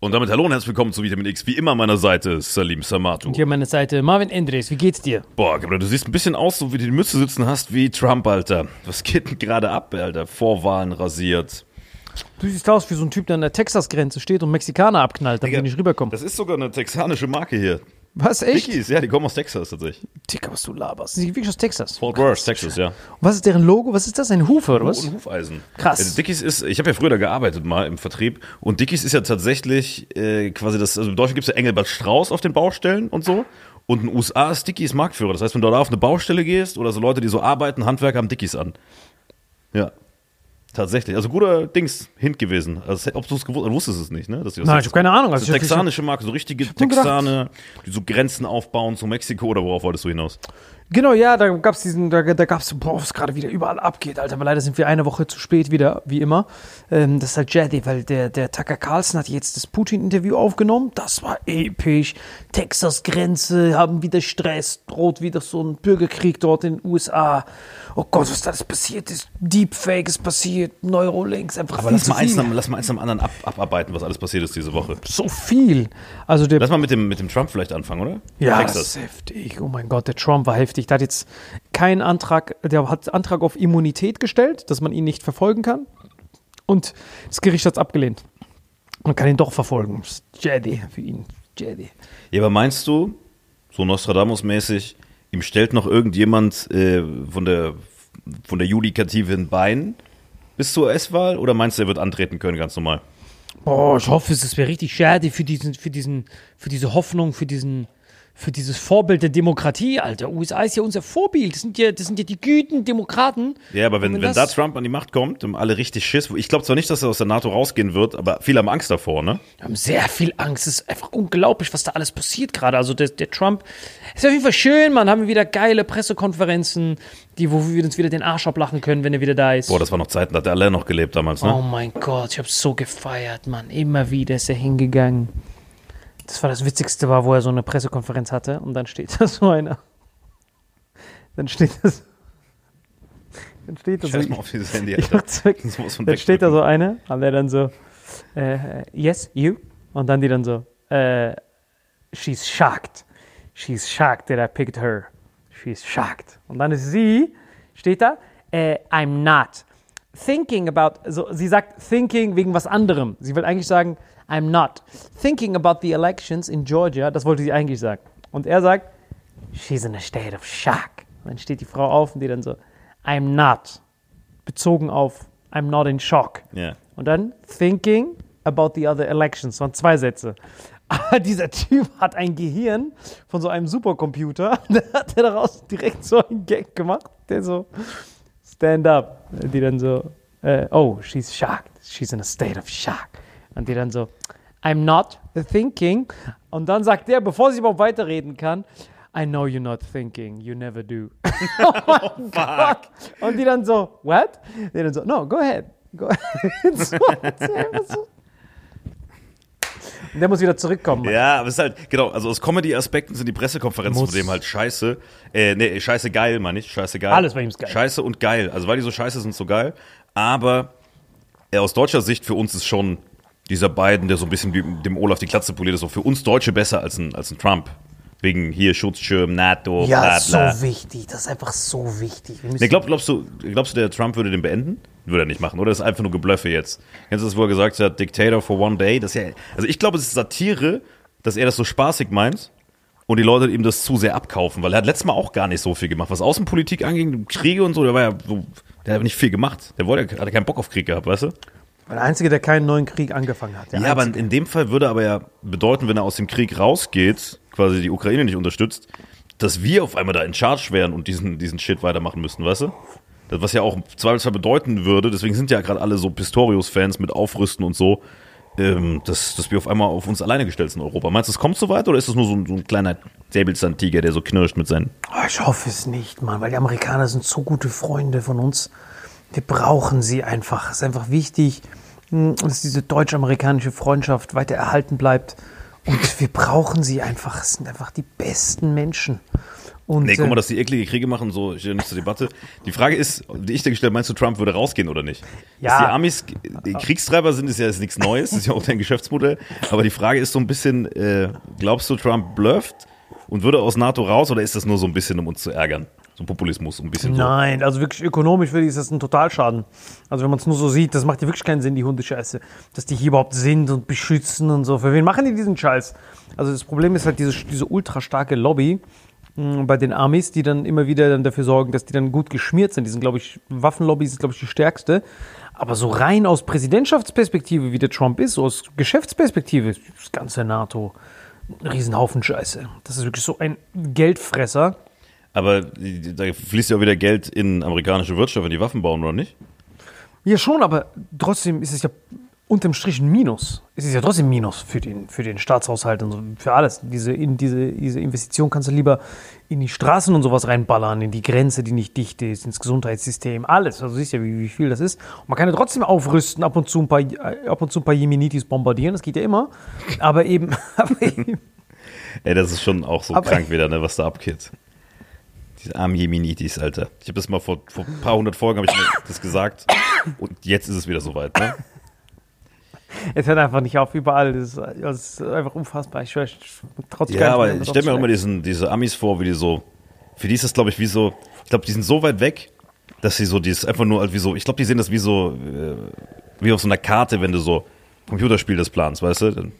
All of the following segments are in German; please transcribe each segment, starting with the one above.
Und damit hallo und herzlich willkommen zu Vitamin X. Wie immer an meiner Seite Salim Samatu. Und hier an meiner Seite Marvin Endres. Wie geht's dir? Boah, du siehst ein bisschen aus, so wie du die Mütze sitzen hast, wie Trump, Alter. Was geht denn gerade ab, Alter? Vorwahlen rasiert. Du siehst aus wie so ein Typ, der an der Texas-Grenze steht und Mexikaner abknallt, damit er nicht rüberkommt. Das ist sogar eine texanische Marke hier. Was, echt? Dickies, ja, die kommen aus Texas tatsächlich. Dicker, was du laberst. Sind die wirklich aus Texas? Fort Worth, Texas, ja. Und was ist deren Logo? Was ist das? Ein Hufe oder was? Und Hufeisen. Krass. Also Dickies ist, ich habe ja früher da gearbeitet mal im Vertrieb und Dickies ist ja tatsächlich äh, quasi das, also in Deutschland gibt es ja Engelbert Strauß auf den Baustellen und so. Und in den USA ist Dickies Marktführer. Das heißt, wenn du da auf eine Baustelle gehst oder so Leute, die so arbeiten, Handwerker haben Dickies an. Ja. Tatsächlich. Also guter Dings Hint gewesen. Also, ob du es gewusst wusstest es nicht, ne? Dass Nein, ich hab keine Ahnung. Das Also ist ich- texanische Marke, so richtige Texaner, die so Grenzen aufbauen zu Mexiko oder worauf wolltest du hinaus? Genau, ja, da gab's diesen, da, da gab's, boah, was gerade wieder überall abgeht, Alter. Aber leider sind wir eine Woche zu spät wieder, wie immer. Ähm, das ist halt Jedi, weil der, der Tucker Carlson hat jetzt das Putin-Interview aufgenommen. Das war episch. Texas-Grenze, haben wieder Stress, droht wieder so ein Bürgerkrieg dort in den USA. Oh Gott, was da alles passiert ist. Deepfake ist passiert, Neurolinks, einfach Aber lass mal, eins, lass mal eins am anderen ab, abarbeiten, was alles passiert ist diese Woche. So viel. Also der Lass mal mit dem, mit dem Trump vielleicht anfangen, oder? Ja, das Texas. ist heftig. Oh mein Gott, der Trump war heftig. Der hat jetzt keinen Antrag, der hat Antrag auf Immunität gestellt, dass man ihn nicht verfolgen kann. Und das Gericht hat es abgelehnt. Man kann ihn doch verfolgen. Das ist Jedi für ihn. Jedi. Ja, aber meinst du, so Nostradamus-mäßig, ihm stellt noch irgendjemand äh, von der, von der Judikative ein Bein bis zur S-Wahl oder meinst du, er wird antreten können, ganz normal? Boah, ich hoffe, es wäre richtig Jedi für diesen, für diesen, für diese Hoffnung, für diesen, für dieses Vorbild der Demokratie, Alter. USA ist ja unser Vorbild. Das sind ja, das sind ja die Güten Demokraten. Ja, aber wenn, Und wenn da Trump an die Macht kommt, haben alle richtig Schiss. Ich glaube zwar nicht, dass er aus der NATO rausgehen wird, aber viele haben Angst davor, ne? Wir haben sehr viel Angst. Es ist einfach unglaublich, was da alles passiert gerade. Also der, der Trump ist auf jeden Fall schön, man. Haben wir wieder geile Pressekonferenzen, die, wo wir uns wieder den Arsch ablachen können, wenn er wieder da ist. Boah, das war noch Zeiten, da hat der alle noch gelebt damals, ne? oh mein Gott, ich habe so gefeiert, Mann. Immer wieder ist er hingegangen. Das war das Witzigste, war, wo er so eine Pressekonferenz hatte und dann steht da so einer. Dann steht das. Dann steht da so. Mal auf dieses Handy, Alter. Das muss man Dann steht da so eine und der dann so, äh, yes, you. Und dann die dann so, äh, she's shocked. She's shocked that I picked her. She's shocked. Und dann ist sie, steht da, äh, I'm not. Thinking about, so, sie sagt thinking wegen was anderem. Sie will eigentlich sagen, I'm not. Thinking about the elections in Georgia, das wollte sie eigentlich sagen. Und er sagt, she's in a state of shock. Und dann steht die Frau auf und die dann so, I'm not bezogen auf I'm not in shock. Ja. Und dann thinking about the other elections. Das waren zwei Sätze. Aber dieser Typ hat ein Gehirn von so einem Supercomputer. Da hat er daraus direkt so einen Gag gemacht, der so stand up. Die dann so, äh, oh, she's shocked. She's in a state of shock. Und die dann so, I'm not thinking. Und dann sagt der, bevor sie überhaupt weiterreden kann, I know you're not thinking. You never do. oh mein Gott. Und die dann so, what? Die dann so, no, go ahead. Go ahead. so, so. Und der muss wieder zurückkommen. Ja, aber es ist halt, genau, also aus Comedy-Aspekten sind die Pressekonferenzen Muss. von dem halt scheiße. Äh, nee, scheiße geil, meine ich. Scheiße geil. Alles bei ihm ist geil. Scheiße und geil. Also weil die so scheiße sind, so geil. Aber äh, aus deutscher Sicht für uns ist schon dieser Biden, der so ein bisschen wie dem Olaf die Klatze poliert, ist auch für uns Deutsche besser als ein, als ein Trump. Wegen hier Schutzschirm, NATO, Ja, bla bla. so wichtig. Das ist einfach so wichtig. Nee, glaub, glaubst, du, glaubst du, der Trump würde den beenden? Würde er nicht machen, oder? Das ist einfach nur Geblöffe jetzt. Kennst du das, wo er gesagt hat, Dictator for one day? Das ist ja, also ich glaube, es ist Satire, dass er das so spaßig meint und die Leute ihm das zu sehr abkaufen, weil er hat letztes Mal auch gar nicht so viel gemacht. Was Außenpolitik anging, Kriege und so, der war ja so, der hat nicht viel gemacht. Der wollte, hatte keinen Bock auf Krieg gehabt, weißt du? Der Einzige, der keinen neuen Krieg angefangen hat. Ja, aber Einzige. in dem Fall würde aber ja bedeuten, wenn er aus dem Krieg rausgeht, quasi die Ukraine nicht unterstützt, dass wir auf einmal da in Charge wären und diesen, diesen Shit weitermachen müssten, weißt du? Das, was ja auch im Zweifelsfall bedeuten würde, deswegen sind ja gerade alle so Pistorius-Fans mit Aufrüsten und so, ähm, dass, dass wir auf einmal auf uns alleine gestellt sind in Europa. Meinst du, es kommt so weit oder ist das nur so ein, so ein kleiner Säbelzahntiger, der so knirscht mit seinen. Oh, ich hoffe es nicht, Mann, weil die Amerikaner sind so gute Freunde von uns. Wir brauchen sie einfach. Es ist einfach wichtig, mh, dass diese deutsch-amerikanische Freundschaft weiter erhalten bleibt. Und wir brauchen sie einfach. Es sind einfach die besten Menschen. Und, Nee, guck äh, mal, dass die eklige Kriege machen, so steht nicht zur Debatte. Die Frage ist, die ich dir gestellt habe, meinst du, Trump würde rausgehen oder nicht? Ja. Dass die Amis die Kriegstreiber sind, ist ja jetzt nichts Neues, das ist ja auch dein Geschäftsmodell. Aber die Frage ist so ein bisschen, äh, glaubst du, Trump blufft und würde aus NATO raus oder ist das nur so ein bisschen, um uns zu ärgern? So ein Populismus, ein bisschen so. Nein, also wirklich ökonomisch würde ich, ist das ein Totalschaden. Also wenn man es nur so sieht, das macht ja wirklich keinen Sinn, die Hundescheiße. Dass die hier überhaupt sind und beschützen und so. Für wen machen die diesen Scheiß? Also das Problem ist halt diese, diese ultra starke Lobby mh, bei den Amis, die dann immer wieder dann dafür sorgen, dass die dann gut geschmiert sind. Die sind, glaube ich, Waffenlobby ist, glaube ich, die stärkste. Aber so rein aus Präsidentschaftsperspektive, wie der Trump ist, so aus Geschäftsperspektive, das ganze NATO ein Riesenhaufen Scheiße. Das ist wirklich so ein Geldfresser. Aber da fließt ja auch wieder Geld in amerikanische Wirtschaft, wenn die Waffen bauen, oder nicht? Ja, schon, aber trotzdem ist es ja unterm Strich ein Minus. Es ist ja trotzdem ein Minus für den, für den Staatshaushalt und so, für alles. Diese, in diese, diese Investition kannst du lieber in die Straßen und sowas reinballern, in die Grenze, die nicht dicht ist, ins Gesundheitssystem, alles. Also siehst ja, wie, wie viel das ist. Und man kann ja trotzdem aufrüsten, ab und zu ein paar, äh, ab und zu ein paar Jemenitis bombardieren, das geht ja immer. Aber eben, aber eben Ey, das ist schon auch so Aber- krank wieder, ne, was da abgeht. Diese armen Jemenitis, Alter. Ich habe das mal vor, vor ein paar hundert Folgen habe ich mir das gesagt und jetzt ist es wieder soweit, ne? es hört einfach nicht auf, überall. Das ist, das ist einfach unfassbar. Ich, schwör, ich trotz Ja, aber ich stelle mir auch immer diesen, diese Amis vor, wie die so, für die ist das, glaube ich, wie so, ich glaube, die sind so weit weg, dass sie so, die ist einfach nur, halt wie so, ich glaube, die sehen das wie so, äh, wie auf so einer Karte, wenn du so Computerspiel das planst, weißt du? Dann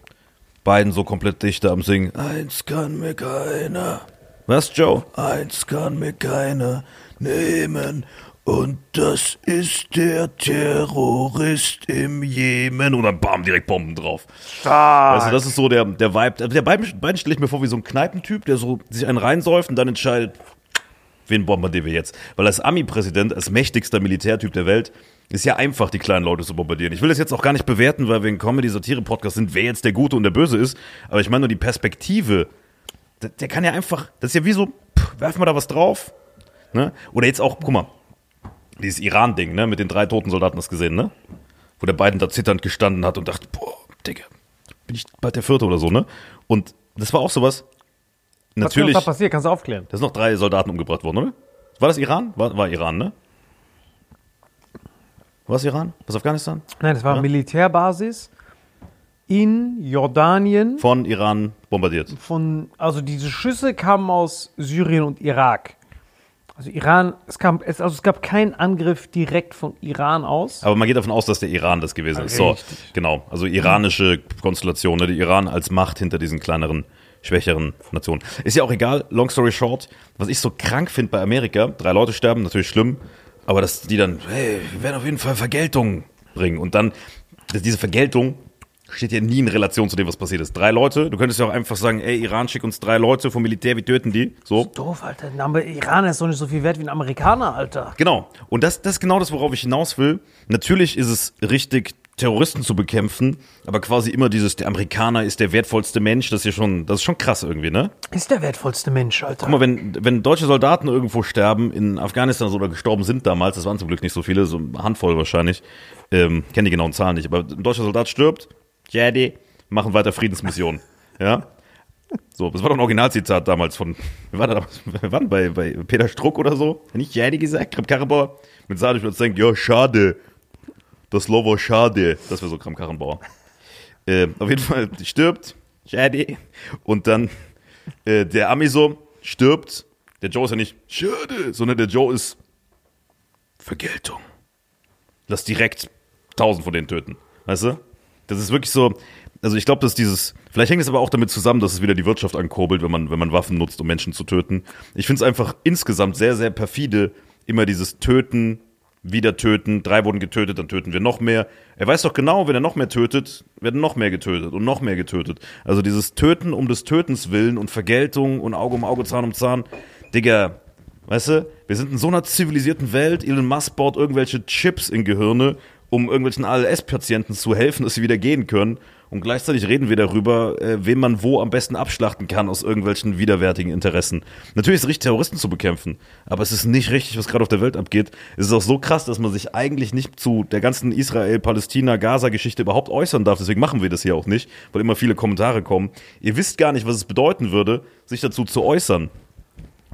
beiden so komplett dichter am Singen. Eins kann mir keiner. Was, Joe? Eins kann mir keiner nehmen. Und das ist der Terrorist im Jemen. Und dann bam, direkt Bomben drauf. Weißt du, das ist so der, der Vibe. Der beiden, beiden stelle ich mir vor wie so ein Kneipentyp, der so sich einen reinsäuft und dann entscheidet, wen bombardieren wir jetzt? Weil als Ami-Präsident, als mächtigster Militärtyp der Welt, ist ja einfach, die kleinen Leute zu bombardieren. Ich will das jetzt auch gar nicht bewerten, weil wir ein Comedy-Satire-Podcast sind, wer jetzt der Gute und der Böse ist. Aber ich meine nur die Perspektive. Der, der kann ja einfach, das ist ja wie so, pff, werfen wir da was drauf? Ne? Oder jetzt auch, guck mal, dieses Iran-Ding, ne, mit den drei toten Soldaten, hast du gesehen, ne? Wo der Biden da zitternd gestanden hat und dachte, boah, Digga, bin ich bald der Vierte oder so, ne? Und das war auch sowas. Natürlich. Was da passiert, kannst du aufklären. Da sind noch drei Soldaten umgebracht worden, oder? War das Iran? War, war Iran, ne? War es Iran? Was Afghanistan? Nein, das war Ja. Militärbasis in Jordanien. Von Iran bombardiert. Von, also diese Schüsse kamen aus Syrien und Irak. Also Iran, es, kam, es, also es gab keinen Angriff direkt von Iran aus. Aber man geht davon aus, dass der Iran das gewesen ist. So, Richtig. genau. Also iranische Konstellation, ne? Der Iran als Macht hinter diesen kleineren, schwächeren Nationen. Ist ja auch egal, long story short, was ich so krank finde bei Amerika, drei Leute sterben, natürlich schlimm, aber dass die dann, hey, wir werden auf jeden Fall Vergeltung bringen. Und dann, dass diese Vergeltung steht ja nie in Relation zu dem, was passiert ist. Drei Leute, du könntest ja auch einfach sagen, ey, Iran, schick uns drei Leute vom Militär, wir töten die. So. Doof, Alter. Aber Iraner ist doch nicht so viel wert wie ein Amerikaner, Alter. Genau. Und das, das ist genau das, worauf ich hinaus will. Natürlich ist es richtig, Terroristen zu bekämpfen, aber quasi immer dieses, der Amerikaner ist der wertvollste Mensch, das ist ja schon, das ist schon krass irgendwie, ne? Ist der wertvollste Mensch, Alter. Guck mal, wenn, wenn deutsche Soldaten irgendwo sterben, in Afghanistan oder gestorben sind damals, das waren zum Glück nicht so viele, so eine Handvoll wahrscheinlich, ähm, kenne die genauen Zahlen nicht, aber ein deutscher Soldat stirbt, Jadi, machen weiter Friedensmission, ja? So, das war doch ein Originalzitat damals von, wir waren, da, wir waren bei, bei Peter Struck oder so, hat nicht Jadi gesagt, Kram Karrenbauer, mit Sadisch wird denkt, ja, schade, das Lovo schade, das wäre so Kram Karrenbauer. Äh, auf jeden Fall stirbt, Jadi, und dann äh, der Ami so stirbt, der Joe ist ja nicht schade, sondern der Joe ist Vergeltung. Lass direkt tausend von denen töten. Weißt du? Das ist wirklich so. Also ich glaube, dass dieses, vielleicht hängt es aber auch damit zusammen, dass es wieder die Wirtschaft ankurbelt, wenn man, wenn man Waffen nutzt, um Menschen zu töten. Ich finde es einfach insgesamt sehr, sehr perfide, immer dieses Töten, wieder töten, drei wurden getötet, dann töten wir noch mehr. Er weiß doch genau, wenn er noch mehr tötet, werden noch mehr getötet und noch mehr getötet. Also dieses Töten um des Tötens willen und Vergeltung und Auge um Auge, Zahn um Zahn. Digga, weißt du, wir sind in so einer zivilisierten Welt, Elon Musk baut irgendwelche Chips in Gehirne, um irgendwelchen ALS-Patienten zu helfen, dass sie wieder gehen können. Und gleichzeitig reden wir darüber, äh, wen man wo am besten abschlachten kann aus irgendwelchen widerwärtigen Interessen. Natürlich ist es richtig, Terroristen zu bekämpfen, aber es ist nicht richtig, was gerade auf der Welt abgeht. Es ist auch so krass, dass man sich eigentlich nicht zu der ganzen Israel, Palästina, Gaza-Geschichte überhaupt äußern darf. Deswegen machen wir das hier auch nicht, weil immer viele Kommentare kommen. Ihr wisst gar nicht, was es bedeuten würde, sich dazu zu äußern.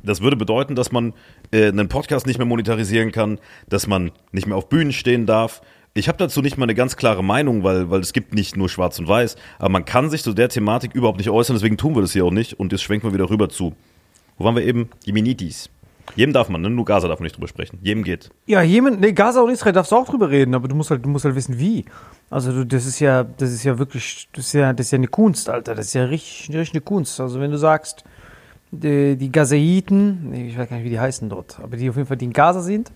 Das würde bedeuten, dass man äh, einen Podcast nicht mehr monetarisieren kann, dass man nicht mehr auf Bühnen stehen darf. Ich habe dazu nicht mal eine ganz klare Meinung, weil, weil es gibt nicht nur Schwarz und Weiß, aber man kann sich zu der Thematik überhaupt nicht äußern, deswegen tun wir das hier auch nicht und jetzt schwenken wir wieder rüber zu. Wo waren wir eben? Jemenitis. Jedem darf man, ne? nur Gaza darf man nicht drüber sprechen. Jedem geht. Ja, Jemen, nee, Gaza und Israel darfst du auch drüber reden, aber du musst halt, du musst halt wissen, wie. Also du, das ist ja, das ist ja wirklich, das ist ja, das ist ja eine Kunst, Alter. Das ist ja richtig, richtig eine Kunst. Also wenn du sagst, die, die Gazaiten, ich weiß gar nicht, wie die heißen dort, aber die auf jeden Fall, die in Gaza sind,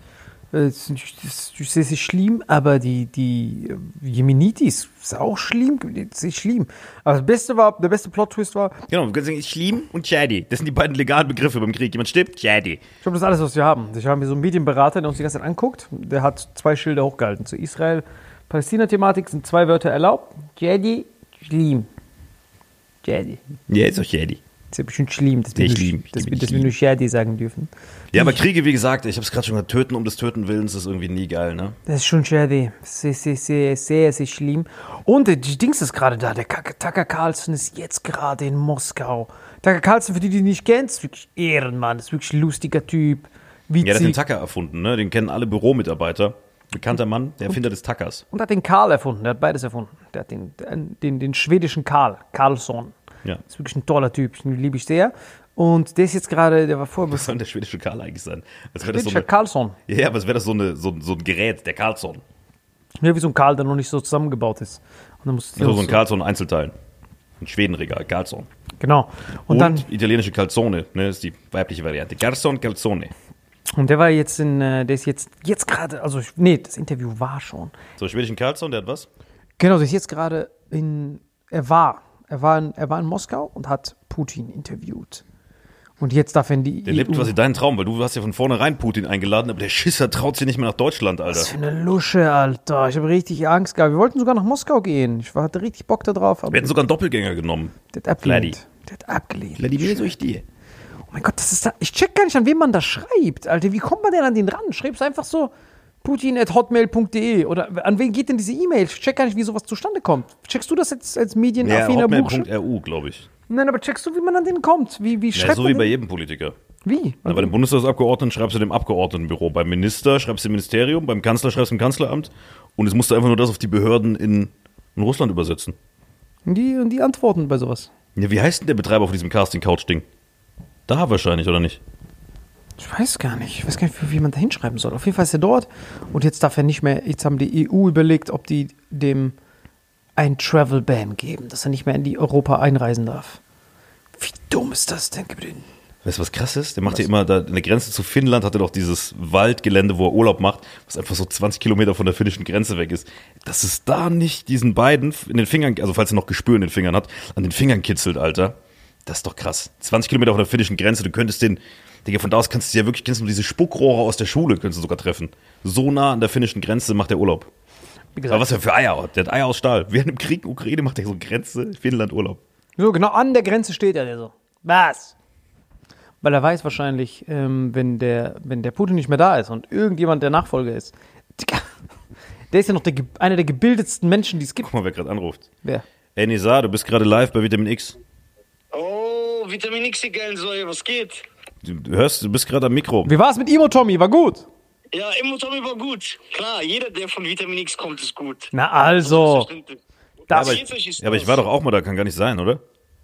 das ist das ist schlimm, aber die, die äh, Jemenitis ist auch schlimm, das ist schlimm. Aber das Beste war, der beste Plot-Twist war, Genau, du kannst sagen, Schlim und Chadi. Das sind die beiden legalen Begriffe beim Krieg. Jemand stirbt, Chadi. Ich glaube, das ist alles, was wir haben. Ich habe mir so einen Medienberater, der uns die ganze Zeit anguckt. Der hat zwei Schilder hochgehalten. Zu Israel-Palästina-Thematik sind zwei Wörter erlaubt. Jadi, Schlim. Jadi. Ja, ist doch Chadi. Das ist ja bestimmt schlimm, dass wir, Nee, nur, schlimm. dass, wir, dass wir nur Jadi sagen dürfen. Ja, aber Kriege, wie gesagt, ich habe es gerade schon gesagt, töten um des Töten Willens ist irgendwie nie geil, ne? Das ist schon Jadi. Sehr, sehr, sehr, sehr, sehr schlimm. Und der die Dings ist gerade da. Der Tucker Carlson ist jetzt gerade in Moskau. Tucker Carlson, für die, die ihn nicht kennst, ist wirklich Ehrenmann. Ist wirklich ein lustiger Typ. Ja, der hat den Witzig. Tacker erfunden, ne? Den kennen alle Büromitarbeiter. Bekannter Mann, der Erfinder des Tackers. Und hat den Karl erfunden. Der hat beides erfunden. Der hat den, den, den schwedischen Karl. Karlsson. Ja. Ist wirklich ein toller Typ. Den liebe ich sehr. Und der ist jetzt gerade, der war vorher Was soll denn der schwedische Karl eigentlich sein? Als wäre das so schwedischer eine, Karlsson. ja, aber als wäre das so, eine, so, so ein Gerät, der Karlsson. Ja, wie so ein Karl, der noch nicht so zusammengebaut ist. Und dann musst du Also so ein Karlsson Einzelteil. Ein Schwedenregal, Karlsson. Genau. Und, Und, dann, italienische Calzone, ne, ist die weibliche Variante. Garçon Calzone. und der war jetzt in, äh, der ist jetzt, jetzt gerade, also, nee, das Interview war schon. So, schwedischen Karlsson, der hat was? Genau, der ist jetzt gerade in, er war, er war in, er war in Moskau und hat Putin interviewt. Und jetzt darf er in die Der lebt quasi deinen Traum, weil du hast ja von vornherein Putin eingeladen, aber der Schisser traut sich nicht mehr nach Deutschland, Alter. Was für eine Lusche, Alter. Ich habe richtig Angst gehabt. Wir wollten sogar nach Moskau gehen. Ich war- hatte richtig Bock da drauf, aber Wir hätten sogar einen Doppelgänger genommen. der hat abgelehnt. Vladi. Der hat abgelehnt. Vladimir durch die. Oh mein Gott, das ist da, ich check gar nicht, an wen man das schreibt, Alter. Wie kommt man denn an den ran? Schreibst du einfach so putin.hotmail.de oder an wen geht denn diese E-Mail? Ich check gar nicht, wie sowas zustande kommt. Checkst du das jetzt als Ja, medienaffiner Bursche? hotmail.ru, glaube ich. Nein, aber checkst du, wie man an den kommt? Wie, wie Ja, schreibt so man wie bei jedem Politiker. Wie? Na, bei dem Bundestagsabgeordneten schreibst du dem Abgeordnetenbüro. Beim Minister schreibst du im Ministerium, beim Kanzler schreibst du im Kanzleramt. Und es musst du einfach nur das auf die Behörden in, in Russland übersetzen. Und die, und die antworten bei sowas. Ja, wie heißt denn der Betreiber von diesem Casting-Couch-Ding? Da wahrscheinlich, oder nicht? Ich weiß gar nicht. Ich weiß gar nicht, wie man da hinschreiben soll. Auf jeden Fall ist er dort. Und jetzt darf er nicht mehr. Jetzt haben die EU überlegt, ob die dem ein Travel Ban geben, dass er nicht mehr in die Europa einreisen darf. Wie dumm ist das denn? Den- Weißt du, was krass ist? Der macht ja immer, da, an der Grenze zu Finnland hat er doch dieses Waldgelände, wo er Urlaub macht, was einfach so 20 Kilometer von der finnischen Grenze weg ist. Dass es da nicht diesen beiden in den Fingern, also falls er noch Gespür in den Fingern hat, an den Fingern kitzelt, Alter. Das ist doch krass. 20 Kilometer von der finnischen Grenze, du könntest den, Digga, von da aus kannst du ja wirklich, kennst du diese Spuckrohre aus der Schule, könntest du sogar treffen. So nah an der finnischen Grenze macht er Urlaub. Wie Aber gesagt, was er für Eier hat. Der hat Eier aus Stahl. Während im Krieg in Ukraine macht er so Grenze, Finnland Urlaub. so genau an der Grenze steht er, der so. Was? Weil er weiß wahrscheinlich, ähm, wenn, der, wenn der Putin nicht mehr da ist und irgendjemand der Nachfolger ist. Digga, Der ist ja noch der, einer der gebildetsten Menschen, die es gibt. Guck mal, wer gerade anruft. Wer? Ey, Nisa, du bist gerade live bei Vitamin X. Oh, Vitamin X, die geilen Säue, was geht? Du hörst, du bist gerade am Mikro. Wie war es mit Imo Tommy? War gut. Ja, Immo Tommy war gut. Klar, jeder, der von Vitamin X kommt, ist gut. Na also. Das, aber, Jetzt ist ja, aber ich war doch auch mal da, kann gar nicht sein, oder?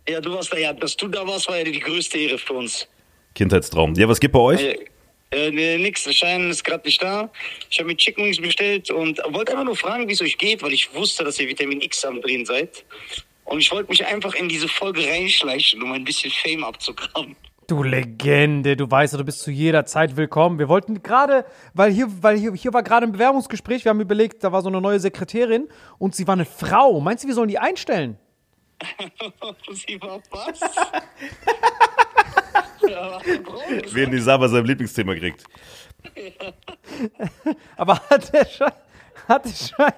Ja, du warst da, ja, dass du da warst, war ja die größte Ehre für uns. Kindheitstraum. Ja, was gibt bei euch? Äh, äh, nee, nix, Schein ist gerade nicht da. Ich habe mir Chicken Wings bestellt und wollte einfach nur fragen, wie es euch geht, weil ich wusste, dass ihr Vitamin X am Drehen seid. Und ich wollte mich einfach in diese Folge reinschleichen, um ein bisschen Fame abzugraben. Du Legende, du weißt, ja, du bist zu jeder Zeit willkommen. Wir wollten gerade, weil hier, weil hier, hier war gerade ein Bewerbungsgespräch, wir haben überlegt, da war so eine neue Sekretärin und sie war eine Frau. Meinst du, wir sollen die einstellen? Sie war was? Wen Nisa bei seinem Lieblingsthema kriegt. Aber hat der Schein, hat der Schein,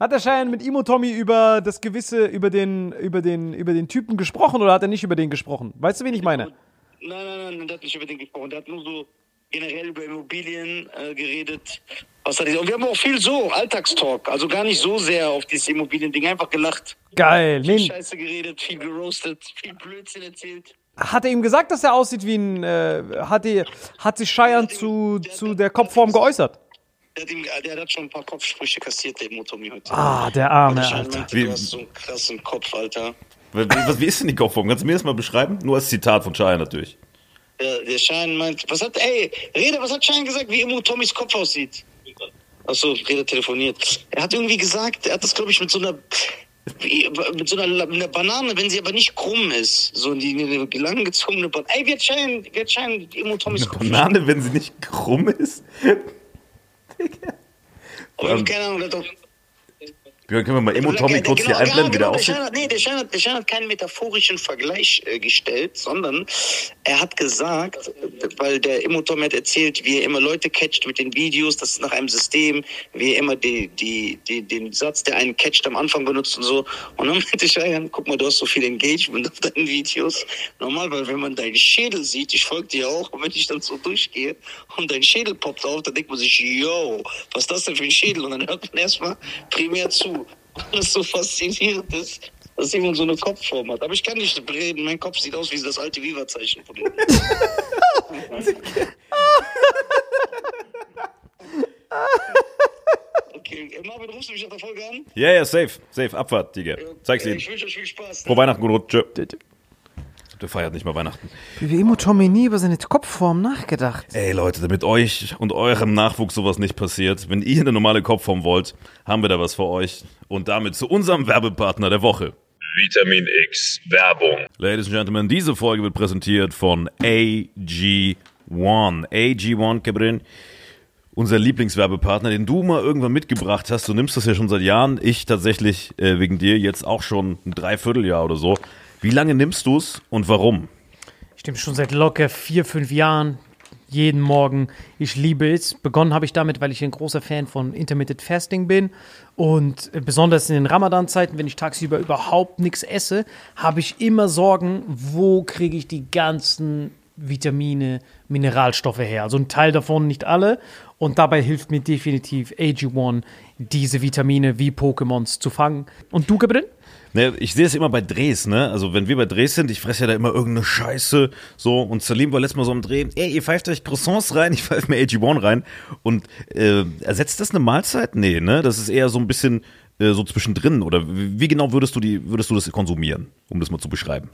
hat der Schein mit Imo Tommy über das gewisse, über den, über den, über den Typen gesprochen oder hat er nicht über den gesprochen? Weißt du, wen ich meine? Nein, nein, nein, der hat nicht über den gesprochen. Der hat nur so generell über Immobilien äh, geredet. Was hat und wir haben auch viel so Alltagstalk, also gar nicht so sehr auf dieses Immobilien-Ding, einfach gelacht. Geil. Viel Scheiße geredet, viel geroastet, viel Blödsinn erzählt. hat er ihm gesagt, dass er aussieht wie ein, äh, hat, die, hat sich Scheiern zu, zu der Kopfform geäußert? Der hat, ihm, der hat schon ein paar Kopfsprüche kassiert, der Motomi heute. Ah, der Arme, Der Alter. meinte, Wie- du hast so einen krassen Kopf, Alter. Wie, was, wie ist denn die Kopfform? Kannst du mir das mal beschreiben? Nur als Zitat von Chaya natürlich. Der, der Schein meint, was hat, ey, Rede, was hat Schein gesagt, wie Immo Tommys Kopf aussieht? Achso, Rede telefoniert. Er hat irgendwie gesagt, er hat das, glaube ich, mit so einer, mit so einer, einer Banane, wenn sie aber nicht krumm ist. So die, die langgezogene Banane. Ey, wird Schein, wird Schein, Immo Tommys Eine Kopf. Banane, wenn sie nicht krumm ist? Aber ich hab keine Ahnung, der hat doch, Björn, können wir mal Emo Tommy kurz hier Genau, einblenden, wie der der hat, nee, der Schein, hat, der Schein hat keinen metaphorischen Vergleich äh, gestellt, sondern er hat gesagt, weil der Immotom hat erzählt, wie er immer Leute catcht mit den Videos, das ist nach einem System, wie er immer die, die, die, den Satz, der einen catcht, am Anfang benutzt und so. Und dann meinte Schein, guck mal, du hast so viel Engagement auf deinen Videos. Normal, weil wenn man deinen Schädel sieht, ich folge dir auch, und wenn ich dann so durchgehe und dein Schädel poppt auf, dann denkt man sich, yo, was ist das denn für ein Schädel? Und dann hört man erstmal primär zu. Was so faszinierend ist, dass jemand so eine Kopfform hat. Aber ich kann nicht reden, mein Kopf sieht aus wie das alte Viva-Zeichen von ihm. Okay, Marvin, rufst du mich nach der Folge an? Ja, ja, safe. Safe. Abfahrt, Digga. Zeig's ihnen. Ich wünsche euch viel Spaß. Frohe Weihnachten, guten Rutsch. Tschö. Der feiert nicht mal Weihnachten. Wie Emo Tommy nie über seine Kopfform nachgedacht. Ey Leute, damit euch und eurem Nachwuchs sowas nicht passiert, wenn ihr eine normale Kopfform wollt, haben wir da was für euch. Und damit zu unserem Werbepartner der Woche. Vitamin X Werbung. Ladies and Gentlemen, diese Folge wird präsentiert von AG1. AG1, Cabrin, unser Lieblingswerbepartner, den du mal irgendwann mitgebracht hast. Du nimmst das ja schon seit Jahren. Ich tatsächlich äh, wegen dir jetzt auch schon ein Dreivierteljahr oder so. Wie lange nimmst du es und warum? Stimmt schon seit locker vier, fünf Jahren. Jeden Morgen. Ich liebe es. Begonnen habe ich damit, weil ich ein großer Fan von Intermittent Fasting bin. Und äh, besonders in den Ramadan-Zeiten, wenn ich tagsüber überhaupt nichts esse, habe ich immer Sorgen, wo kriege ich die ganzen Vitamine, Mineralstoffe her. Also ein Teil davon, nicht alle. Und dabei hilft mir definitiv AG1, diese Vitamine wie Pokémons zu fangen. Und du, Gabriel? Ne, ich sehe es immer bei Drehs, ne? Also wenn wir bei Drehs sind, ich fresse ja da immer irgendeine Scheiße. So, und Salim war letztes Mal so am Dreh, ey, ihr pfeift euch Croissants rein, ich pfeife mir AG1 rein. Und äh, ersetzt das eine Mahlzeit? Nee, ne? Das ist eher so ein bisschen äh, so zwischendrin. Oder wie, genau würdest du die, würdest du das konsumieren, um das mal zu beschreiben?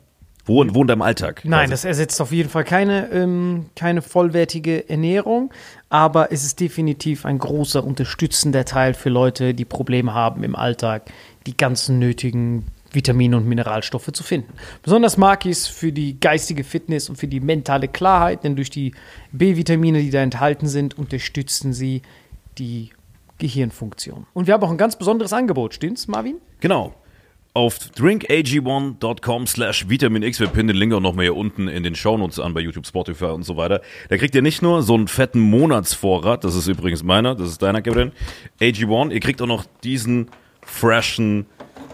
Wo, wo in deinem Alltag? Nein, quasi? das ersetzt auf jeden Fall keine, ähm, keine vollwertige Ernährung, aber es ist definitiv ein großer unterstützender Teil für Leute, die Probleme haben im Alltag, die ganzen nötigen Vitamine und Mineralstoffe zu finden. Besonders mag ich es für die geistige Fitness und für die mentale Klarheit, denn durch die B-Vitamine, die da enthalten sind, unterstützen sie die Gehirnfunktion. Und wir haben auch ein ganz besonderes Angebot, stimmt's, Marvin? Genau. Auf drinkag1.com slash Vitamin X, wir pinnen den Link auch nochmal hier unten in den Shownotes an bei YouTube, Spotify und so weiter. Da kriegt ihr nicht nur so einen fetten Monatsvorrat, das ist übrigens meiner, das ist deiner, Kevin, AG1, ihr kriegt auch noch diesen freshen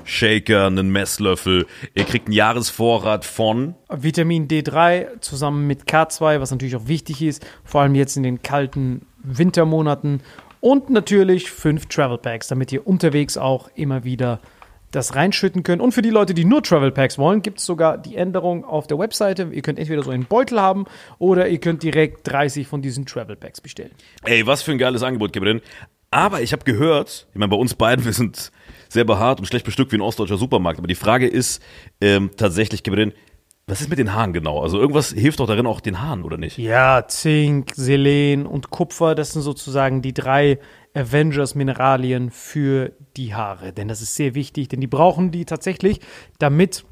Shaker, einen Messlöffel, ihr kriegt einen Jahresvorrat von, Vitamin D3 zusammen mit K2, was natürlich auch wichtig ist, vor allem jetzt in den kalten Wintermonaten. Und natürlich fünf Travel Packs, damit ihr unterwegs auch immer wieder das reinschütten könnt. Und für die Leute, die nur Travel Packs wollen, gibt es sogar die Änderung auf der Webseite. Ihr könnt entweder so einen Beutel haben oder ihr könnt direkt 30 von diesen Travel Packs bestellen. ey, was für ein geiles Angebot, Kevin. Aber ich habe gehört, ich meine, bei uns beiden, wir sind sehr behaart und schlecht bestückt wie ein ostdeutscher Supermarkt. Aber die Frage ist ähm, tatsächlich, Kevin, was ist mit den Haaren genau? Also irgendwas hilft doch darin auch den Haaren, oder nicht? Ja, Zink, Selen und Kupfer, das sind sozusagen die drei Avengers-Mineralien für die Haare. Denn das ist sehr wichtig, denn die brauchen die tatsächlich, damit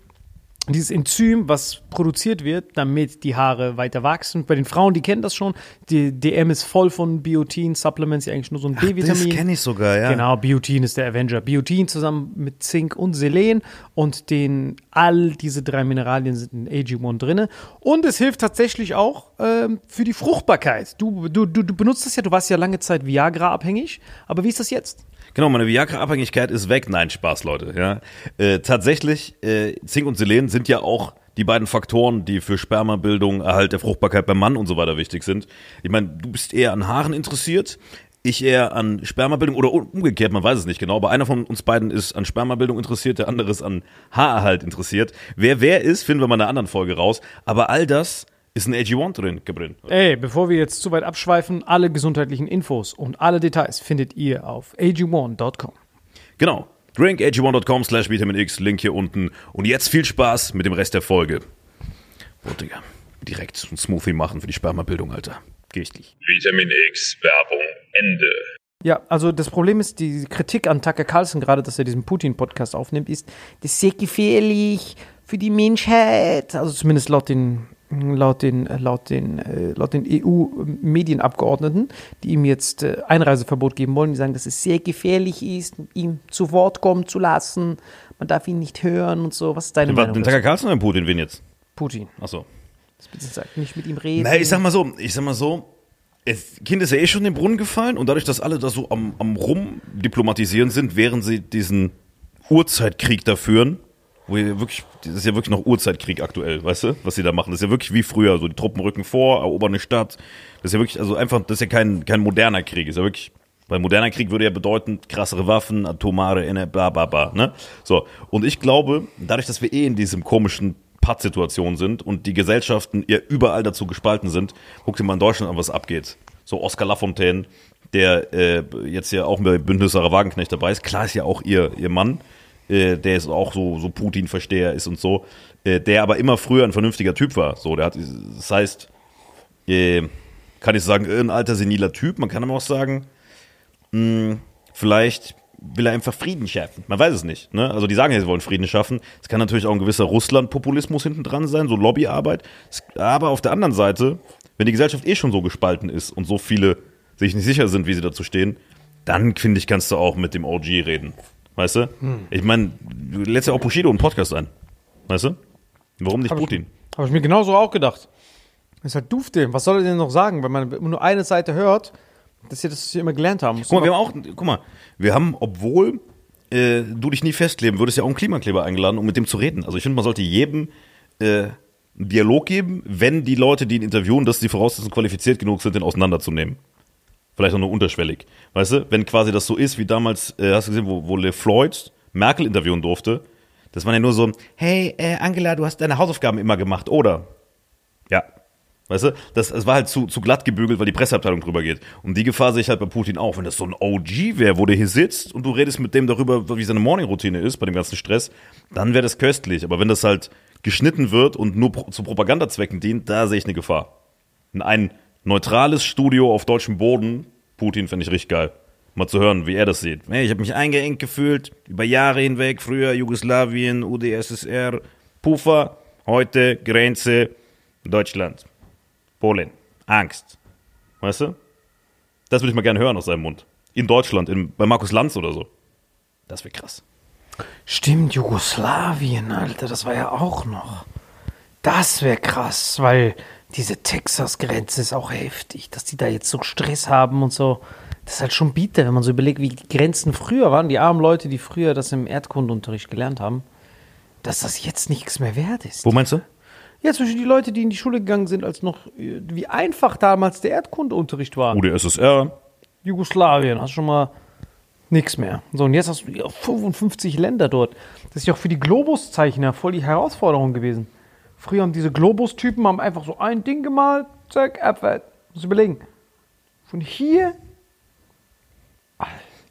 dieses Enzym, was produziert wird, damit die Haare weiter wachsen. Bei den Frauen, die kennen das schon. Die DM ist voll von Biotin, Supplements, die eigentlich nur so ein B-Vitamin. ich sogar, ja. Genau, Biotin ist der Avenger. Biotin zusammen mit Zink und Selen und den all diese drei Mineralien sind in AG1 drinne. Und es hilft tatsächlich auch ähm, für die Fruchtbarkeit. Du, du, du, du benutzt das ja, du warst ja lange Zeit Viagra abhängig, aber wie ist das jetzt? Genau, meine Viagra-Abhängigkeit ist weg. Nein, Spaß, Leute. Ja. Äh, tatsächlich, äh, Zink und Selen sind ja auch die beiden Faktoren, die für Spermabildung, Erhalt der Fruchtbarkeit beim Mann und so weiter wichtig sind. Ich meine, du bist eher an Haaren interessiert, ich eher an Spermabildung oder um- umgekehrt, man weiß es nicht genau, aber einer von uns beiden ist an Spermabildung interessiert, der andere ist an Haarerhalt interessiert. Wer wer ist, finden wir mal in einer anderen Folge raus. Aber all das ist ein AG1 drin, Gabriel. Ey, bevor wir jetzt zu weit abschweifen, alle gesundheitlichen Infos und alle Details findet ihr auf ag1.com. Genau. drinkag1.com slash Vitamin X, Link hier unten. Und jetzt viel Spaß mit dem Rest der Folge. Boah, Digga. Direkt einen Smoothie machen für die Spermabildung, Alter. Geh ich dich. Vitamin X Werbung Ende. Ja, also das Problem ist, die Kritik an Tucker Carlson, gerade dass er diesen Putin-Podcast aufnimmt, ist, das ist sehr gefährlich für die Menschheit. Also zumindest laut den, laut den, äh, laut den, äh, laut den EU-Medienabgeordneten, die ihm jetzt äh, Einreiseverbot geben wollen. Die sagen, dass es sehr gefährlich ist, ihm zu Wort kommen zu lassen. Man darf ihn nicht hören und so. Was ist deine Den, Meinung? den? Tucker Carlson oder Putin, wen jetzt? Putin. Achso. Das sagt, nicht mit ihm reden. Na, ich sag mal so, ich sag mal so, das Kind ist ja eh schon in den Brunnen gefallen und dadurch, dass alle da so am, am rumdiplomatisieren sind, während sie diesen Urzeitkrieg da führen, wo ihr wirklich, das ist ja wirklich noch Urzeitkrieg aktuell, weißt du, was sie da machen. Das ist ja wirklich wie früher, so die Truppen rücken vor, erobern eine Stadt. Das ist ja wirklich, also einfach, das ist ja kein, kein moderner Krieg, ist ja wirklich, weil moderner Krieg würde ja bedeuten, krassere Waffen, atomare, bla bla bla, ne? So, und ich glaube, dadurch, dass wir eh in diesem komischen Pattsituation sind und die Gesellschaften ja überall dazu gespalten sind, guck dir mal in Deutschland an, was abgeht. So Oskar Lafontaine, der äh, jetzt ja auch bei Bündnis Sarah Wagenknecht dabei ist, klar ist ja auch ihr, ihr Mann, äh, der ist auch so, so Putin-Versteher ist und so, äh, der aber immer früher ein vernünftiger Typ war. So, der hat, das heißt, äh, kann ich sagen, ein alter seniler Typ, man kann aber auch sagen, mh, vielleicht will er einfach Frieden schaffen. Man weiß es nicht. Ne? Also die sagen ja, sie wollen Frieden schaffen. Es kann natürlich auch ein gewisser Russland-Populismus hinten dran sein, so Lobbyarbeit. Aber auf der anderen Seite, wenn die Gesellschaft eh schon so gespalten ist und so viele sich nicht sicher sind, wie sie dazu stehen, dann finde ich, kannst du auch mit dem OG reden. Weißt du? Ich meine, du lädst ja auch Bushido einen Podcast ein. Weißt du? Warum nicht Hab Putin? Habe ich mir genauso auch gedacht. Das ist halt dufte. Was soll er denn noch sagen, wenn man nur eine Seite hört, dass sie das hier immer gelernt haben? Guck mal, wir haben auch, guck mal, wir haben, obwohl äh, du dich nie festkleben würdest, ja auch einen Klimakleber eingeladen, um mit dem zu reden. Also ich finde, man sollte jedem äh, einen Dialog geben, wenn die Leute, die ihn interviewen, dass die Voraussetzungen qualifiziert genug sind, den auseinanderzunehmen. Vielleicht auch nur unterschwellig. Weißt du, wenn quasi das so ist, wie damals, äh, hast du gesehen, wo, wo Le Floyd Merkel interviewen durfte, das war ja nur so, hey, äh, Angela, du hast deine Hausaufgaben immer gemacht, oder? Ja. Weißt du, das, das war halt zu, zu glatt gebügelt, weil die Presseabteilung drüber geht. Und die Gefahr sehe ich halt bei Putin auch. Wenn das so ein OG wäre, wo der hier sitzt und du redest mit dem darüber, wie seine Morning-Routine ist, bei dem ganzen Stress, dann wäre das köstlich. Aber wenn das halt geschnitten wird und nur pro, zu Propagandazwecken dient, da sehe ich eine Gefahr. In ein neutrales Studio auf deutschem Boden, Putin fände ich richtig geil. Mal zu hören, wie er das sieht. Hey, ich habe mich eingeengt gefühlt, über Jahre hinweg, früher Jugoslawien, UdSSR, Puffer, heute Grenze, Deutschland, Polen, Angst. Weißt du? Das würde ich mal gerne hören aus seinem Mund. In Deutschland, in, bei Markus Lanz oder so. Das wäre krass. Stimmt, Jugoslawien, Alter, das war ja auch noch. Das wäre krass, weil diese Texas-Grenze ist auch heftig, dass die da jetzt so Stress haben und so. Das ist halt schon bitter, wenn man so überlegt, wie die Grenzen früher waren, die armen Leute, die früher das im Erdkundeunterricht gelernt haben, dass das jetzt nichts mehr wert ist. Wo meinst du? Ja, Beispiel die Leute, die in die Schule gegangen sind, als noch, wie einfach damals der Erdkundeunterricht war. UdSSR. Jugoslawien, hast schon mal nichts mehr. So, und jetzt hast du ja 55 Länder dort. Das ist ja auch für die Globuszeichner voll die Herausforderung gewesen. Früher haben diese Globus-Typen haben einfach so ein Ding gemalt, zack, abwärts. Muss überlegen. Von hier,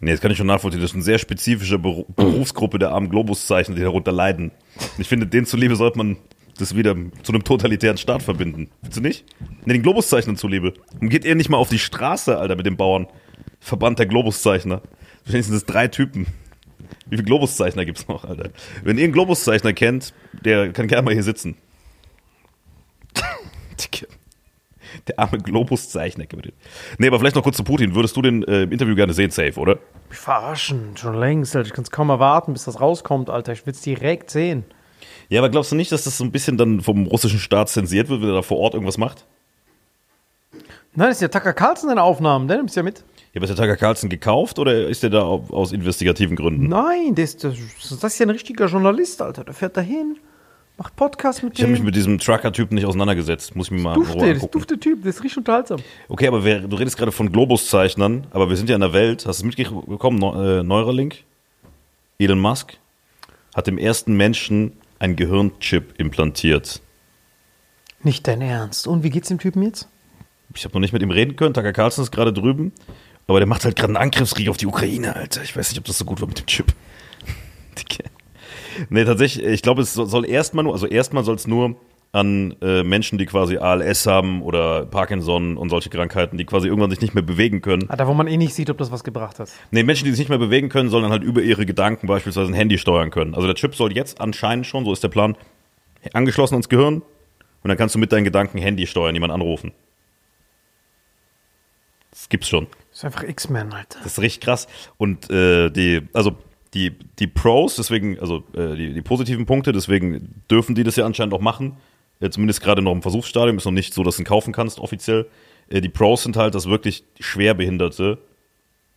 Nee, das kann ich schon nachvollziehen. Das ist eine sehr spezifische Beru Berufsgruppe der armen Globuszeichner, die darunter leiden. Ich finde, denen zuliebe sollte man das wieder zu einem totalitären Staat verbinden. Findest du nicht? Nee, den Globuszeichnern zuliebe. Und geht ihr nicht mal auf die Straße, Alter, mit den Bauern. Verband der Globuszeichner. Wahrscheinlich sind das drei Typen. Wie viele Globuszeichner gibt's noch, Alter? Wenn ihr einen Globuszeichner kennt, der kann gerne mal hier sitzen. Der arme Globuszeichner. Nee, aber vielleicht noch kurz zu Putin. Würdest du den äh, im Interview gerne sehen, safe, oder? mich verarschen, schon längst, Alter. Ich kann es kaum erwarten, bis das rauskommt, Alter. Ich will es direkt sehen. Ja, aber glaubst du nicht, dass das so ein bisschen dann vom russischen Staat zensiert wird, wenn er da vor Ort irgendwas macht? Nein, das ist ja Tucker Carlson in Aufnahmen, der nimmt es ja mit. Ja, aber ist der Tucker Carlson gekauft oder ist der da au- aus investigativen Gründen? Nein, das, das, das ist ja ein richtiger Journalist, Alter. Der fährt dahin, macht Podcast mit Ich habe dem. mich mit diesem Trucker-Typen nicht auseinandergesetzt. Muss ich mir mal in Dufte, Ruhe das angucken. dufte Typ, das richtig unterhaltsam. Okay, aber wer, du redest gerade von Globuszeichnern, aber wir sind ja in der Welt. Hast du es mitbekommen? Äh, Neuralink? Elon Musk hat dem ersten Menschen einen Gehirnchip implantiert. Nicht dein Ernst. Und wie geht's dem Typen jetzt? Ich habe noch nicht mit ihm reden können. Tucker Carlson ist gerade drüben. Aber der macht halt gerade einen Angriffskrieg auf die Ukraine, Alter. Ich weiß nicht, ob das so gut war mit dem Chip. Dicke. Nee, tatsächlich, ich glaube, es soll, erstmal nur, also erstmal soll es nur an äh, Menschen, die quasi ALS haben oder Parkinson und solche Krankheiten, die quasi irgendwann sich nicht mehr bewegen können. Ah, da, wo man eh nicht sieht, ob das was gebracht hat. Nee, Menschen, die sich nicht mehr bewegen können, sollen dann halt über ihre Gedanken beispielsweise ein Handy steuern können. Also der Chip soll jetzt anscheinend schon, so ist der Plan, angeschlossen ans Gehirn und dann kannst du mit deinen Gedanken Handy steuern, jemanden anrufen. Das gibt's schon. Das ist einfach X-Men, Alter. Das ist richtig krass. Und äh, die, also die, die Pros, deswegen, also äh, die, die positiven Punkte, deswegen dürfen die das ja anscheinend auch machen. Äh, zumindest gerade noch im Versuchsstadium, ist noch nicht so, dass du ihn kaufen kannst, offiziell. Äh, die Pros sind halt, dass wirklich Schwerbehinderte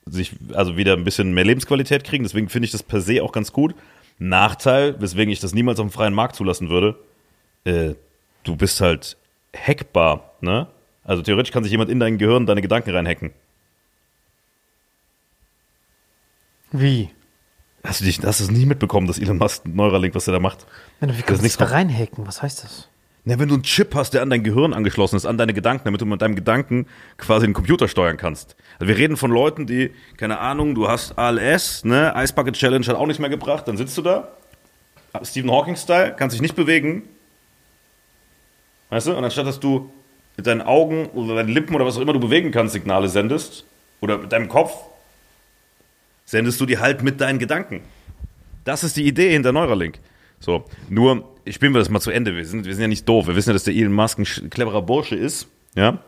sich also wieder ein bisschen mehr Lebensqualität kriegen. Deswegen finde ich das per se auch ganz gut. Nachteil, weswegen ich das niemals auf dem freien Markt zulassen würde, äh, du bist halt hackbar, ne? Also theoretisch kann sich jemand in dein Gehirn deine Gedanken reinhacken. Wie? Hast du, dich, hast du es nie mitbekommen, dass Elon Musk Neuralink, was er da macht? Wenn, wie Das kannst du nichts da reinhacken? Was heißt das? Na, wenn du einen Chip hast, der an dein Gehirn angeschlossen ist, an deine Gedanken, damit du mit deinem Gedanken quasi den Computer steuern kannst. Also wir reden von Leuten, die, keine Ahnung, du hast ALS, ne, Ice Bucket Challenge hat auch nichts mehr gebracht, dann sitzt du da, Stephen Hawking-Style, kannst dich nicht bewegen, weißt du, und anstatt dass du mit deinen Augen oder deinen Lippen oder was auch immer du bewegen kannst, Signale sendest, oder mit deinem Kopf, sendest du die halt mit deinen Gedanken. Das ist die Idee hinter Neuralink. So, nur, ich spielen wir das mal zu Ende. Wir sind, wir sind ja nicht doof. Wir wissen ja, dass der Elon Musk ein cleverer Bursche ist. Ja.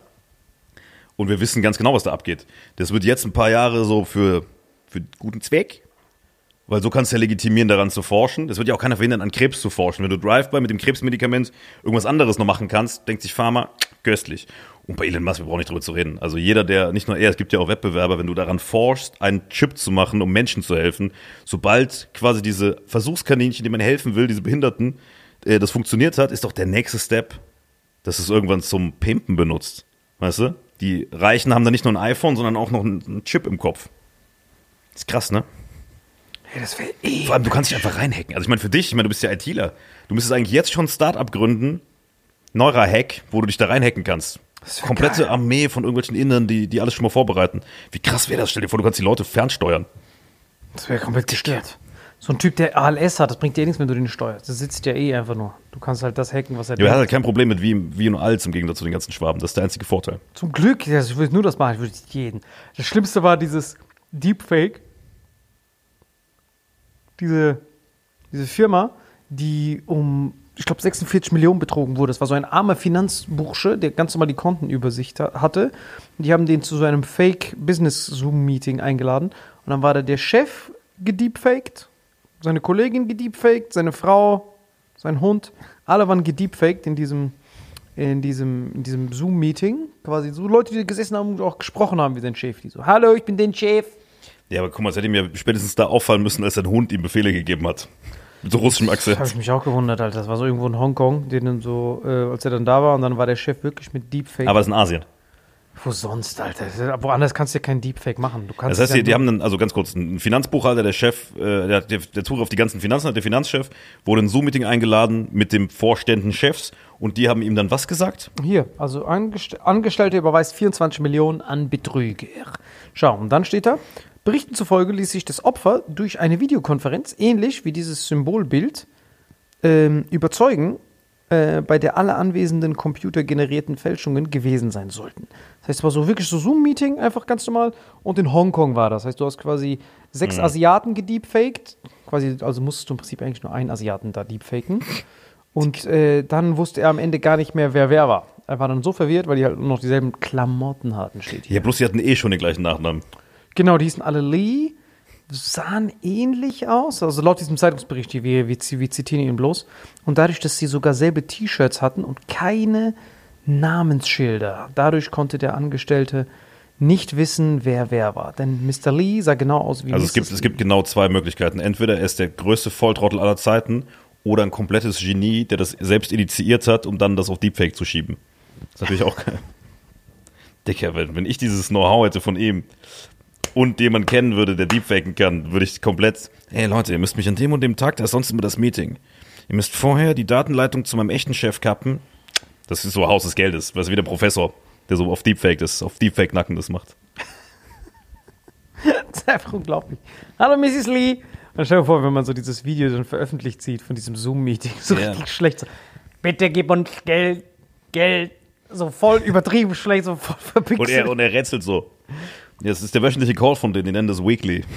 Und wir wissen ganz genau, was da abgeht. Das wird jetzt ein paar Jahre so für, für guten Zweck. Weil so kannst du ja legitimieren, daran zu forschen. Das wird ja auch keiner verhindern, an Krebs zu forschen. Wenn du Drive-by mit dem Krebsmedikament irgendwas anderes noch machen kannst, denkt sich Pharma, köstlich. Und bei Elon Musk, wir brauchen nicht drüber zu reden. Also jeder, der, nicht nur er, es gibt ja auch Wettbewerber, wenn du daran forschst, einen Chip zu machen, um Menschen zu helfen, sobald quasi diese Versuchskaninchen, denen man helfen will, diese Behinderten, äh, das funktioniert hat, ist doch der nächste Step, dass es irgendwann zum Pimpen benutzt. Weißt du? Die Reichen haben da nicht nur ein iPhone, sondern auch noch einen Chip im Kopf. ist krass, ne? Hey, das wäre eh. Vor allem, du kannst dich einfach reinhacken. Also ich meine, für dich, ich meine, du bist ja ITler. Du müsstest eigentlich jetzt schon ein Start-up gründen, Neura-Hack, wo du dich da reinhacken kannst. Das wär Komplette geil. Armee von irgendwelchen Innern, die, die alles schon mal vorbereiten. Wie krass wäre das? Stell dir vor, du kannst die Leute fernsteuern. Das wäre komplett gestört. So ein Typ, der ALS hat, das bringt dir eh nichts, wenn du den steuerst. Das sitzt ja eh einfach nur. Du kannst halt das hacken, was er Ja, er hat halt kein Problem mit wie, wie und als im Gegensatz zu den ganzen Schwaben. Das ist der einzige Vorteil. Zum Glück, ja, ich würde nur das machen, ich würde jeden. Das Schlimmste war dieses Deepfake. Diese, diese Firma, die um, ich glaube, 46 Millionen betrogen wurde. Das war so ein armer Finanzbursche, der ganz normal die Kontenübersicht ha- hatte. Die haben den zu so einem Fake-Business-Zoom-Meeting eingeladen. Und dann war da der Chef gedeepfaked, seine Kollegin gedeepfaked, seine Frau, sein Hund. Alle waren gedeepfaked in diesem in diesem, in diesem Zoom-Meeting, quasi so Leute, die gesessen haben und auch gesprochen haben wie sein Chef. Die so, hallo, ich bin den Chef. Ja, aber guck mal, es hätte ja spätestens da auffallen müssen, als sein Hund ihm Befehle gegeben hat. Mit so russischem Habe ich Akzent. mich auch gewundert, Alter. Das war so irgendwo in Hongkong, den dann so, äh, als er dann da war und dann war der Chef wirklich mit Deepfake. Aber es ist in Asien. Wo sonst, Alter? Woanders kannst du ja keinen Deepfake machen. Du kannst Das heißt, die, die haben einen, also ganz kurz, einen Finanzbuchhalter, der Chef, äh, der, der, der Zugriff auf die ganzen Finanzen hat, der Finanzchef, wurde in ein Zoom-Meeting eingeladen mit dem Vorständen Chefs und die haben ihm dann was gesagt? Hier, also Angest Angestellte überweist 24 Millionen an Betrüger. Schau, und dann steht da, Berichten zufolge ließ sich das Opfer durch eine Videokonferenz, ähnlich wie dieses Symbolbild, ähm, überzeugen, äh, bei der alle anwesenden computergenerierten Fälschungen gewesen sein sollten. Das heißt, es war so wirklich so Zoom-Meeting, einfach ganz normal. Und in Hongkong war das. Das heißt, du hast quasi sechs Asiaten gedeepfaked. Quasi, also musstest du im Prinzip eigentlich nur einen Asiaten da deepfaken. Und äh, dann wusste er am Ende gar nicht mehr, wer wer war. Er war dann so verwirrt, weil die halt nur noch dieselben Klamotten hatten, steht hier. Ja, bloß die hatten eh schon den gleichen Nachnamen. Genau, die hießen alle Lee, sahen ähnlich aus, also laut diesem Zeitungsbericht, die wir, wir, wir zitieren ihn bloß. Und dadurch, dass sie sogar selbe T-Shirts hatten und keine Namensschilder, dadurch konnte der Angestellte nicht wissen, wer wer war. Denn Mr. Lee sah genau aus wie Also es gibt, es gibt genau zwei Möglichkeiten. Entweder er ist der größte Volltrottel aller Zeiten oder ein komplettes Genie, der das selbst initiiert hat, um dann das auf Deepfake zu schieben. Das ist natürlich auch geil. Dicker, wenn, wenn ich dieses Know-how hätte von ihm und jemand kennen würde, der Deepfaken kann, würde ich komplett, hey Leute, ihr müsst mich an dem und dem Tag, da ist sonst immer das Meeting. Ihr müsst vorher die Datenleitung zu meinem echten Chef kappen. Das ist so Haus des Geldes, was wie der Professor, der so auf Deepfake das, auf Deepfake-Nacken das macht. Das ist einfach unglaublich. Hallo Mrs. Lee. Und stell dir vor, wenn man so dieses Video dann veröffentlicht sieht von diesem Zoom-Meeting, so Ja. richtig schlecht. So, Bitte gib uns Geld, Geld. So voll übertrieben schlecht, so voll verpixelt. Und er, und er rätselt so. Ja, das ist der wöchentliche Call von denen, die nennen das Weekly.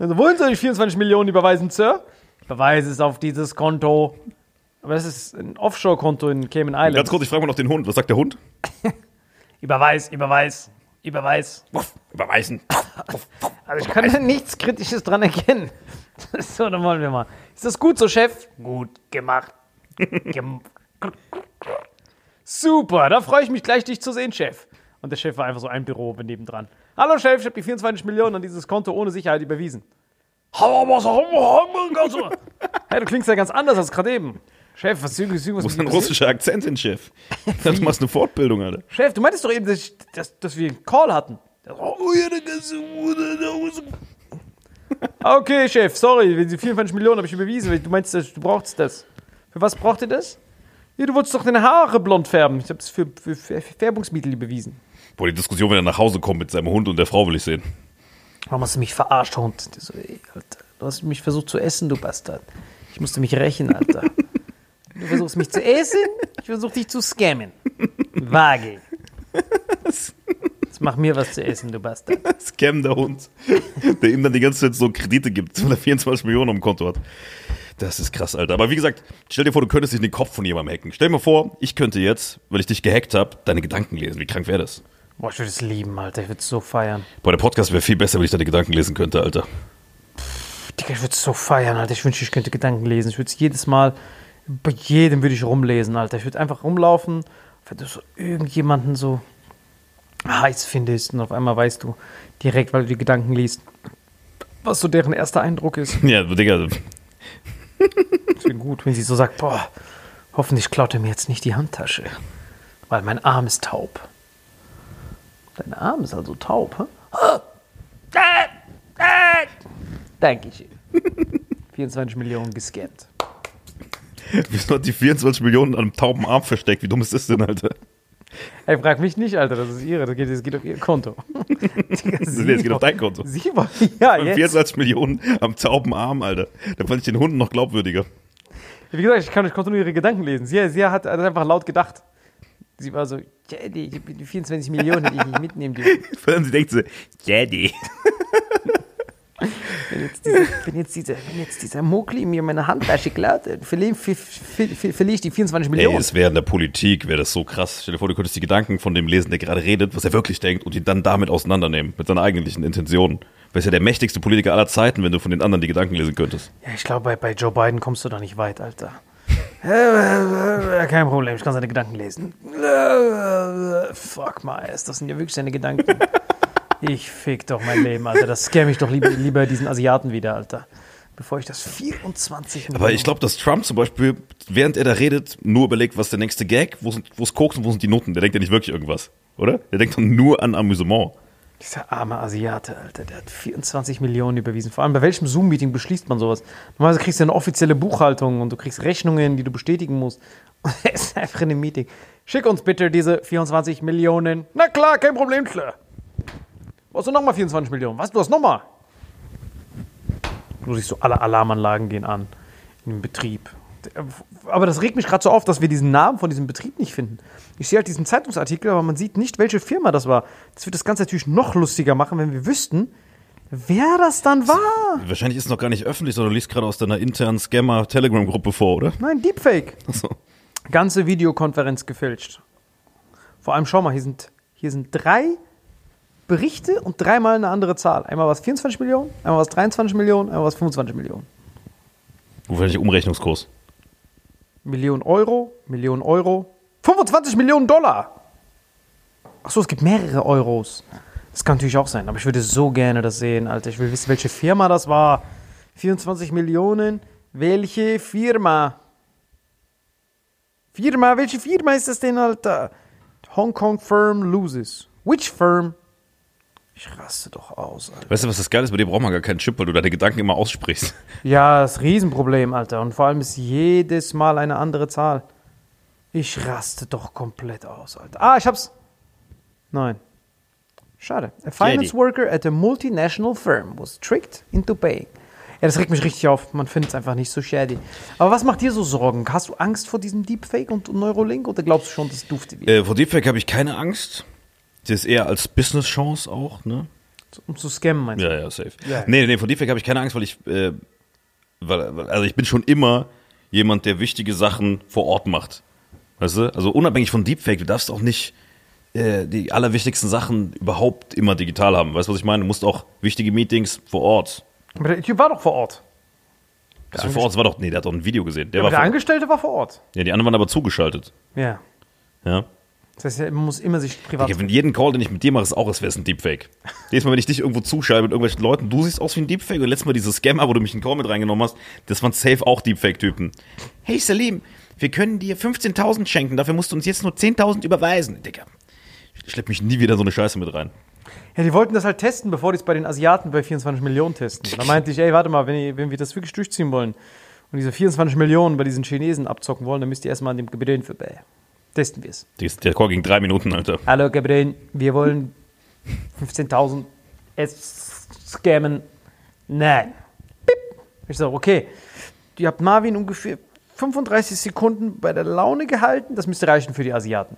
Also, wohin soll ich 24 Millionen überweisen, Sir? Ich überweise es auf dieses Konto. Aber das ist ein Offshore-Konto in Cayman Ganz Islands. kurz, ich frage mal noch den Hund. Was sagt der Hund? Überweis, überweis, überweis. Überweisen. Also ich kann da nichts Kritisches dran erkennen. So, dann wollen wir mal. Ist das gut so, Chef? Gut gemacht. Gem Super, da freue ich mich gleich, dich zu sehen, Chef. Und der Chef war einfach so ein Büro nebendran. Hallo Chef, ich habe die 24 Millionen an dieses Konto ohne Sicherheit überwiesen. Hey, du klingst ja ganz anders als gerade eben. Chef, was ist was Muss ein russischer Akzent hin, Chef. Du machst eine Fortbildung, Alter. Chef, du meintest doch eben, dass, ich, dass, dass wir einen Call hatten. Okay, Chef, sorry, wenn Sie 24 Millionen habe ich überwiesen. Du meinst, du brauchst das. Für was braucht ihr das? Ja, du wolltest doch deine Haare blond färben. Ich habe es für, für, für Färbungsmittel überwiesen. Boah, die Diskussion, wenn er nach Hause kommt mit seinem Hund und der Frau, will ich sehen. Warum hast du mich verarscht, Hund? So, ey, du hast mich versucht zu essen, du Bastard. Ich musste mich rächen, Alter. Du versuchst mich zu essen, ich versuche dich zu scammen. Vage. Jetzt mach mir was zu essen, du Bastard. Scam der Hund, der ihm dann die ganze Zeit so Kredite gibt, weil er 24 Millionen am Konto hat. Das ist krass, Alter. Aber wie gesagt, stell dir vor, du könntest dich in den Kopf von jemandem hacken. Stell dir mal vor, ich könnte jetzt, weil ich dich gehackt habe, deine Gedanken lesen. Wie krank wäre das? Boah, ich würde es lieben, Alter. Ich würde es so feiern. Boah, der Podcast wäre viel besser, wenn ich deine Gedanken lesen könnte, Alter. Digga, ich würde es so feiern, Alter. Ich wünschte, ich könnte Gedanken lesen. Ich würde es jedes Mal, bei jedem würde ich rumlesen, Alter. Ich würde einfach rumlaufen, wenn du so irgendjemanden so heiß findest und auf einmal weißt du direkt, weil du die Gedanken liest, was so deren erster Eindruck ist. Ja, Digga, Das wäre gut, wenn sie so sagt, boah, hoffentlich klaut er mir jetzt nicht die Handtasche, weil mein Arm ist taub. Dein Arm ist also taub, hä? Ah! Ah! Ah! Dankeschön. 24 Millionen gescannt. wieso hat die 24 Millionen an einem tauben Arm versteckt? Wie dumm ist das denn, Alter? Ey, frag mich nicht, Alter, das ist ihre, das geht, das geht auf ihr Konto. Digga, Das geht auf dein Konto. Sie war, ja, jetzt. 24 Millionen am tauben Arm, Alter. Da fand ich den Hunden noch glaubwürdiger. Wie gesagt, ich kann ich konnte nur ihre Gedanken lesen. Sie, sie hat, hat einfach laut gedacht. Sie war so, ja, die, die 24 Millionen hätte ich nicht mitnehmen dürfen. Vor allem sie denkt so, Daddy. Wenn jetzt, diese, wenn, jetzt diese, wenn jetzt dieser Mokli mir meine Handtasche klaut, verliere ver, ver, ver, verliere ich die 24 Ey, Millionen. es wäre in der Politik, wäre das so krass. Stell dir vor, du könntest die Gedanken von dem lesen, der gerade redet, was er wirklich denkt und ihn dann damit auseinandernehmen, mit seiner eigentlichen Intention. Wärst ja der mächtigste Politiker aller Zeiten, wenn du von den anderen die Gedanken lesen könntest. ja, ich glaube, bei, bei Joe Biden kommst du da nicht weit, Alter. Kein Problem, ich kann seine Gedanken lesen. Fuck my ass, das sind ja wirklich seine Gedanken. Ich fick doch mein Leben, Alter. Das scam ich doch lieber, lieber diesen Asiaten wieder, Alter. Bevor ich das 24 Aber ich glaube, dass Trump zum Beispiel, während er da redet, nur überlegt, was ist der nächste Gag, wo ist Koks und wo sind die Noten. Der denkt ja nicht wirklich irgendwas, oder? Der denkt dann nur an Amüsement. Dieser arme Asiate, Alter, der hat 24 Millionen überwiesen. Vor allem, bei welchem Zoom-Meeting beschließt man sowas? Normalerweise kriegst du eine offizielle Buchhaltung und du kriegst Rechnungen, die du bestätigen musst. Und er ist einfach in einem Meeting. Schick uns bitte diese 24 Millionen. Na klar, kein Problem, klar. Was du nochmal 24 Millionen? Was, du hast nochmal? Du siehst so, alle Alarmanlagen gehen an im Betrieb. Aber das regt mich gerade so auf, dass wir diesen Namen von diesem Betrieb nicht finden. Ich sehe halt diesen Zeitungsartikel, aber man sieht nicht, welche Firma das war. Das wird das Ganze natürlich noch lustiger machen, wenn wir wüssten, wer das dann war. Wahrscheinlich ist es noch gar nicht öffentlich, sondern du liest gerade aus deiner internen Scammer-Telegram-Gruppe vor, oder? Nein, Deepfake. Achso. Ganze Videokonferenz gefälscht. Vor allem, schau mal, hier sind, hier sind drei Berichte und dreimal eine andere Zahl. Einmal war es 24 Millionen, einmal war es 23 Millionen, einmal war es 25 Millionen. Wahrscheinlich Umrechnungskurs. Millionen Euro, Millionen Euro, 25 Millionen Dollar. Achso, es gibt mehrere Euros. Das kann natürlich auch sein, aber ich würde so gerne das sehen, Alter. Ich will wissen, welche Firma das war. 24 Millionen, welche Firma? Firma, welche Firma ist das denn, Alter? Hong Kong Firm loses. Which firm? Ich raste doch aus, Alter. Weißt du, was das geil ist? Bei dir braucht man gar keinen Chip, weil du deine Gedanken immer aussprichst. Ja, das Riesenproblem, Alter. Und vor allem ist jedes Mal eine andere Zahl. Ich raste doch komplett aus, Alter. Ah, ich hab's. Nein. Schade. A finance worker at a multinational firm was tricked into paying Ja, das regt mich richtig auf. Man findet es einfach nicht so shady. Aber was macht dir so Sorgen? Hast du Angst vor diesem Deepfake und Neurolink oder glaubst du schon, das dufte wieder? Äh, vor Deepfake habe ich keine Angst. Das ist eher als Business-Chance auch, ne? Um zu scammen, meinst du? Ja, ja, safe. Ja. Nee, nee, vor Deepfake habe ich keine Angst, weil ich, äh, weil, weil- also ich bin schon immer jemand, der wichtige Sachen vor Ort macht. Weißt du? Also unabhängig von Deepfake, du darfst auch nicht äh, die allerwichtigsten Sachen überhaupt immer digital haben. Weißt du, was ich meine? Du musst auch wichtige Meetings vor Ort. Aber der Typ war doch vor Ort. Also vor Ort, war doch, nee, der hat doch ein Video gesehen. Der Aber war der Angestellte war vor Ort. ja, die anderen waren aber zugeschaltet. Ja. Ja. Das heißt, man muss immer sich privat. Digga, wenn jeden Call, den ich mit dir mache, ist auch, als wäre es ein Deepfake. Jedes Mal, wenn ich dich irgendwo zuschalte mit irgendwelchen Leuten, du siehst aus wie ein Deepfake. Und letztes Mal dieses Scammer, wo du mich in den Call mit reingenommen hast, das waren safe auch Deepfake-Typen. Hey Salim, wir können dir 15.000 schenken, dafür musst du uns jetzt nur 10.000 überweisen. Digga, ich schlepp mich nie wieder so eine Scheiße mit rein. Ja, die wollten das halt testen, bevor die es bei den Asiaten bei 24 Millionen testen. Da meinte ich, ey, warte mal, wenn, ihr, wenn wir das wirklich durchziehen wollen und diese 24 Millionen bei diesen Chinesen abzocken wollen, dann müsst ihr erstmal an dem Gebräuen vorbei. Testen wir es. Der Call ging drei Minuten, Alter. Hallo Gabriel, wir wollen 15.000 es scammen. Nein. Bip. Ich sage, okay, ihr habt Marvin ungefähr 35 Sekunden bei der Laune gehalten. Das müsste reichen für die Asiaten.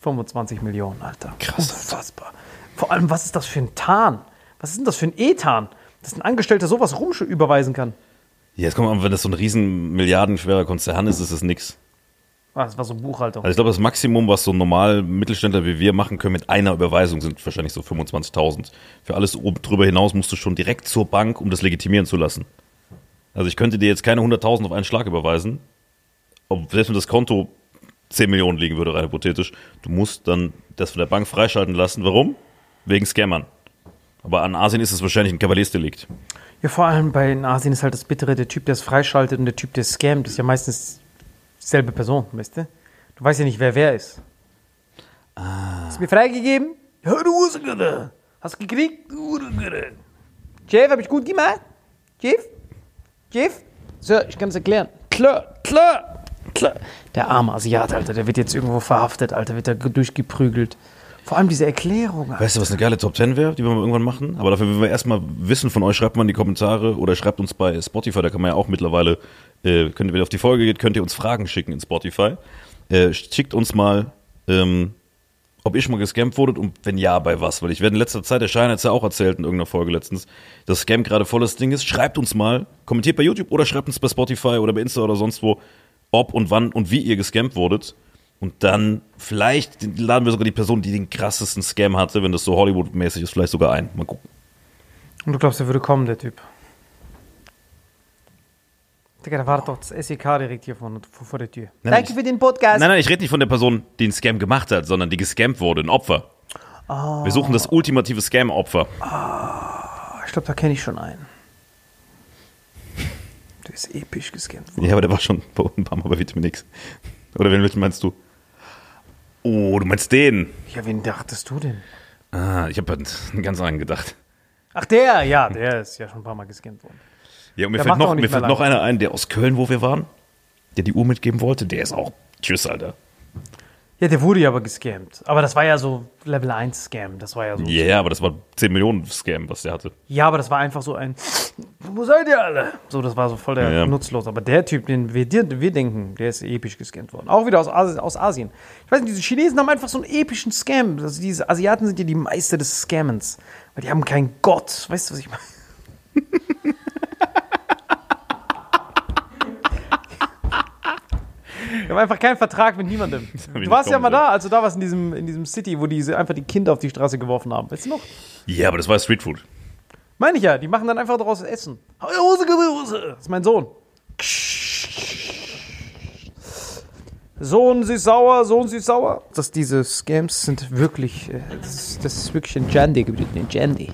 25 Millionen, Alter. Krass, Unfassbar. Vor allem, was ist das für ein Tarn? Was ist denn das für ein Ethan? Dass ein Angestellter sowas rum überweisen kann. Ja, jetzt kommt mal, wenn das so ein riesen milliardenschwerer Konzern ist, ist es nix. Ah, das war so Buchhaltung. Also ich glaube, das Maximum, was so normal Mittelständler wie wir machen können mit einer Überweisung, sind wahrscheinlich so 25.000. Für alles oben drüber hinaus musst du schon direkt zur Bank, um das legitimieren zu lassen. Also ich könnte dir jetzt keine 100.000 auf einen Schlag überweisen, ob selbst wenn das Konto 10 Millionen liegen würde, rein hypothetisch. Du musst dann das von der Bank freischalten lassen. Warum? Wegen Scammern. Aber an Asien ist es wahrscheinlich ein Kavaliersdelikt. Ja, vor allem bei in Asien ist halt das Bittere, der Typ, der es freischaltet und der Typ, der es scammt, ist ja meistens dieselbe Person, weißt du? Du weißt ja nicht, wer wer ist. Ah. Hast du mir freigegeben? Ja, du Ursugere. Hast du gekriegt? Jeff, hab ich gut gemacht? Jeff? Jeff? So, ich kann es erklären. Klar, klar, klar. Der arme Asiat, Alter, der wird jetzt irgendwo verhaftet, Alter, wird da durchgeprügelt. Vor allem diese Erklärung. Weißt du, was eine geile Top 10 wäre, die wir mal irgendwann machen? Aber dafür will wir erstmal wissen von euch, schreibt mal in die Kommentare oder schreibt uns bei Spotify, da kann man ja auch mittlerweile, äh, könnt wenn ihr auf die Folge geht, könnt ihr uns Fragen schicken in Spotify. Äh, schickt uns mal, ähm, ob ihr schon mal gescampt wurdet und wenn ja, bei was. Weil ich werde in letzter Zeit, der Schein hat es ja auch erzählt in irgendeiner Folge letztens, dass Scam gerade volles Ding ist. Schreibt uns mal, kommentiert bei YouTube oder schreibt uns bei Spotify oder bei Insta oder sonst wo, ob und wann und wie ihr gescampt wurdet. Und dann vielleicht laden wir sogar die Person, die den krassesten Scam hatte, wenn das so Hollywood-mäßig ist, vielleicht sogar ein. Mal gucken. Und du glaubst, er würde kommen, der Typ? Digga, da wartet doch das SEK direkt hier vor, vor, der Tür. Nein, Danke ich- für den Podcast. Nein, nein, ich rede nicht von der Person, die den Scam gemacht hat, sondern die gescampt wurde, ein Opfer. Wir suchen das ultimative Scam-Opfer. Ich glaube, da kenne ich schon einen. Der ist episch gescannt worden. Ja, aber der war schon bei ein paar Mal bei Vitamin X. Oder wen welchen meinst du? Oh, du meinst den? Ja, wen dachtest du denn? Ah, ich habe an einen ganz anderen gedacht. Ach, der, ja, der ist ja schon ein paar Mal gescannt worden. Ja, und mir Der fällt, noch, mir fällt noch einer ein, der aus Köln, wo wir waren, der die Uhr mitgeben wollte. Der ist auch. Tschüss, Alter. Ja, der wurde ja aber gescammt. Aber das war ja so Level 1 Scam. Das war ja so. Ja, yeah, aber das war 10 Millionen Scam, was der hatte. Ja, aber das war einfach so ein. Wo seid ihr alle? So, das war so voll der Ja, nutzlos. Aber der Typ, den wir, wir denken, der ist episch gescannt worden. Auch wieder aus, Asi- aus Asien. Ich weiß nicht, diese Chinesen haben einfach so einen epischen Scam. Also diese Asiaten sind ja die Meister des Scammens. Weil die haben keinen Gott. Weißt du, was ich meine? Die haben einfach keinen Vertrag mit niemandem. Du warst ja mal da, als du da warst in diesem, in diesem City, wo die einfach die Kinder auf die Straße geworfen haben. Weißt du noch? Ja, aber das war Streetfood. Meine ich ja, die machen dann einfach daraus Essen. Hose, Hose. Das ist mein Sohn. Sohn, sie ist sauer, Sohn, sie ist sauer. Dass diese Scams sind wirklich, äh, das ist, das ist wirklich ein Jandy geblieben, ein Jandy.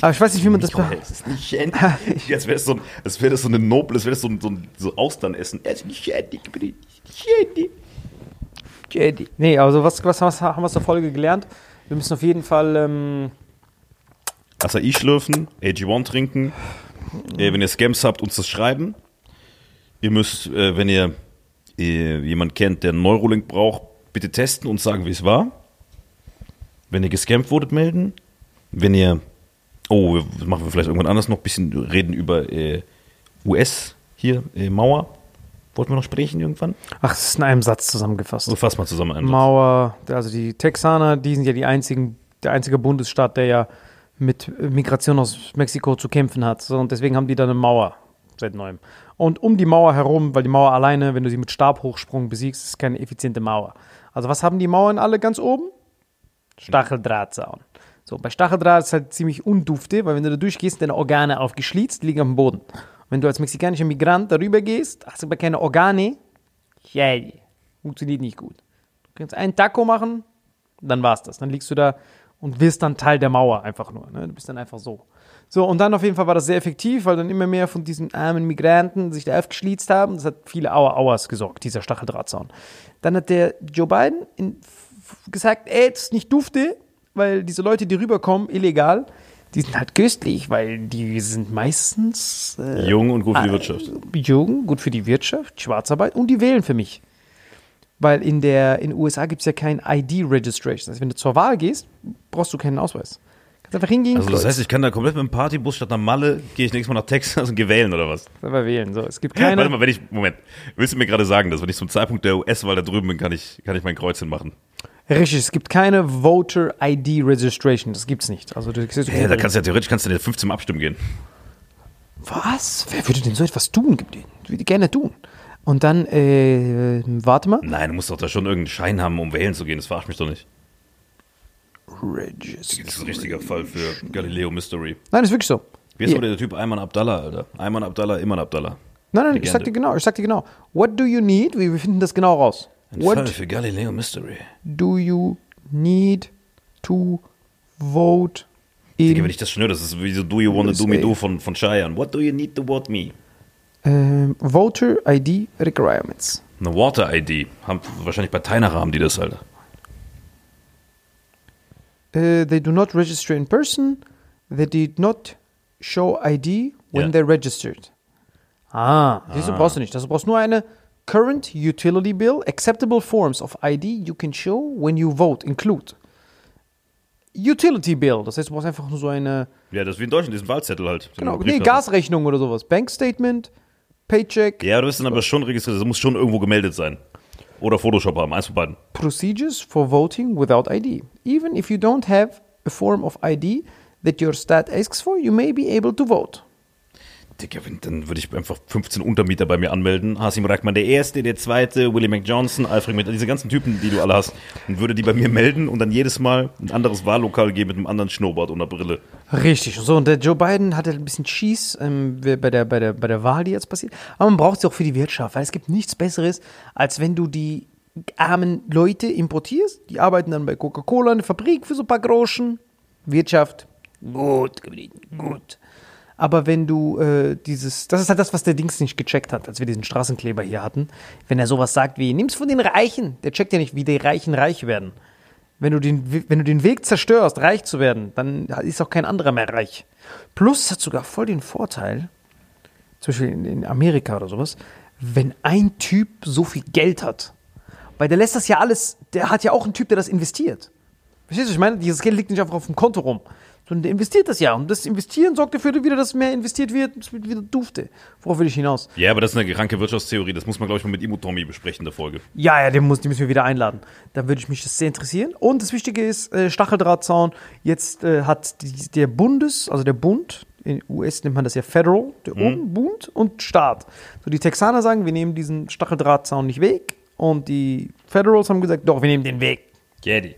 Aber ich weiß nicht, wie man das... be- Es ist nicht Shandy. Als wäre das, so ein- als wär das so eine noble, als wäre das so ein, so ein so Austernessen. Es ist nicht Shandy. Shandy. Jandy. Nee, also was, was, was haben wir aus der Folge gelernt? Wir müssen auf jeden Fall... Ähm, Acai schlürfen, AG1 trinken. Äh, wenn ihr Scams habt, uns das schreiben. Ihr müsst, äh, wenn ihr äh, jemanden kennt, der einen Neurolink braucht, bitte testen und sagen, wie es war. Wenn ihr gescampt wurdet, melden. Wenn ihr Oh, das machen wir vielleicht irgendwann anders noch ein bisschen reden über äh, US hier, äh, Mauer. Wollten wir noch sprechen irgendwann? Ach, es ist in einem Satz zusammengefasst. So fass mal zusammen ein. Mauer, also die Texaner, die sind ja die einzigen, der einzige Bundesstaat, der ja mit Migration aus Mexiko zu kämpfen hat. Und deswegen haben die dann eine Mauer seit neuem. Und um die Mauer herum, weil die Mauer alleine, wenn du sie mit Stabhochsprung besiegst, ist keine effiziente Mauer. Also was haben die Mauern alle ganz oben? Stacheldrahtzaun. So, bei Stacheldraht ist es halt ziemlich undufte, weil wenn du da durchgehst, deine Organe aufgeschlitzt, liegen dem Boden. Wenn du als mexikanischer Migrant darüber gehst, hast du aber keine Organe, ja, funktioniert nicht gut. Du kannst einen Taco machen, dann war's das. Dann liegst du da und wirst dann Teil der Mauer einfach nur. Ne? Du bist dann einfach so. So, und dann auf jeden Fall war das sehr effektiv, weil dann immer mehr von diesen armen Migranten sich da aufgeschlitzt haben. Das hat viele Auer Auers gesorgt, dieser Stacheldrahtzaun. Dann hat der Joe Biden in, gesagt, ey, das ist nicht dufte, weil diese Leute, die rüberkommen, illegal, die sind halt köstlich, weil die sind meistens äh, Jung und gut für die Wirtschaft. jung, gut für die Wirtschaft, Schwarzarbeit und die wählen für mich. Weil in der in den USA gibt es ja kein ID-Registration. Das heißt, wenn du zur Wahl gehst, brauchst du keinen Ausweis. Kannst einfach hingehen, Also das heißt, ich kann da komplett mit dem Partybus statt nach Malle, gehe ich nächstes Mal nach Texas und gehe wählen oder was? einfach wählen. So, es gibt keine. Warte mal, wenn ich, Moment, willst du mir gerade sagen, dass wenn ich zum Zeitpunkt der US-Wahl da drüben bin, kann ich, kann ich mein Kreuzchen machen? Richtig, es gibt keine Voter ID Registration. Das gibt's nicht. Also du, du Ja, da kannst du ja theoretisch kannst du ja 15 Mal abstimmen gehen. Was? Wer würde denn so etwas tun? Ich würde gerne tun. Und dann, äh, warte mal. Nein, du musst doch da schon irgendeinen Schein haben, um wählen zu gehen. Das verarscht mich doch nicht. Register. Das ist ein richtiger Fall für Galileo Mystery. Nein, ist wirklich so. Wie ist aber der Typ Ayman Abdallah, Alter? Ayman Abdallah, Iman Abdallah. Nein, nein, ich Legende. sag dir genau, ich sag dir genau. What do you need? Wir finden das genau raus. Ein Fall What für Galileo Mystery. do you need to vote Digga, in wenn ich das höre, das ist wie so Do You Wanna Do Me USA. Do von, von Cheyenne. What do you need to vote me? ähm, Voter ID Requirements? Eine Water-ID. Haben, wahrscheinlich bei Teinara haben die das, Alter. Uh, they do not register in person. They did not show ID when Ja. they registered. Ah, siehst du, brauchst du nicht. Das brauchst nur eine Current Utility Bill. Acceptable forms of ID you can show when you vote include. Utility Bill, das heißt, du brauchst einfach nur so eine, Ja, das ist wie in Deutschland, diesen Wahlzettel halt. genau, nee. Gasrechnung oder sowas. Bankstatement, Paycheck, Ja, du bist dann aber schon registriert. Das muss schon irgendwo gemeldet sein. Oder Photoshop haben, eins von beiden. procedures for voting without ID. Even if you don't have a form of ID that your stat asks for, you may be able to vote. Digga, dann würde ich einfach 15 Untermieter bei mir anmelden. Hasim Rackmann der Erste, der Zweite, Willie McJohnson, Alfred mit diese ganzen Typen, die du alle hast. Und würde die bei mir melden und dann jedes Mal ein anderes Wahllokal gehen mit einem anderen Schnurrbart und einer Brille. Richtig. So, und der Joe Biden hatte ein bisschen Schieß ähm, bei, der, bei, der, bei der Wahl, die jetzt passiert. Aber man braucht sie auch für die Wirtschaft, weil es gibt nichts Besseres, als wenn du die armen Leute importierst. Die arbeiten dann bei Coca-Cola in der Fabrik für so ein paar Groschen. Wirtschaft, gut, geblieben, gut. Aber wenn du äh, dieses, das ist halt das, was der Dings nicht gecheckt hat, als wir diesen Straßenkleber hier hatten. Wenn er sowas sagt wie, nimm's von den Reichen, der checkt ja nicht, wie die Reichen reich werden. Wenn du, den, We- wenn du den Weg zerstörst, reich zu werden, dann ist auch kein anderer mehr reich. Plus, es hat sogar voll den Vorteil, zum Beispiel in, in Amerika oder sowas, wenn ein Typ so viel Geld hat. Weil der lässt das ja alles, der hat ja auch einen Typ, der das investiert. Verstehst du, ich meine? Dieses Geld liegt nicht einfach auf dem Konto rum. Sondern der investiert das ja. Und das Investieren sorgt dafür wieder, dass mehr investiert wird. Es wird wieder dufte. Worauf will ich hinaus? Ja, aber das ist eine kranke Wirtschaftstheorie. Das muss man, glaube ich, mal mit Imo Tommy besprechen in der Folge. Ja, ja, den, muss, den müssen wir wieder einladen. Da würde ich mich das sehr interessieren. Und das Wichtige ist, äh, Stacheldrahtzaun. Jetzt äh, hat die, der Bundes, also der Bund, in US nennt man das ja Federal, der oben Bund und Staat. So die Texaner sagen, wir nehmen diesen Stacheldrahtzaun nicht weg. Und die Federals haben gesagt, doch, wir nehmen den weg. Jedi.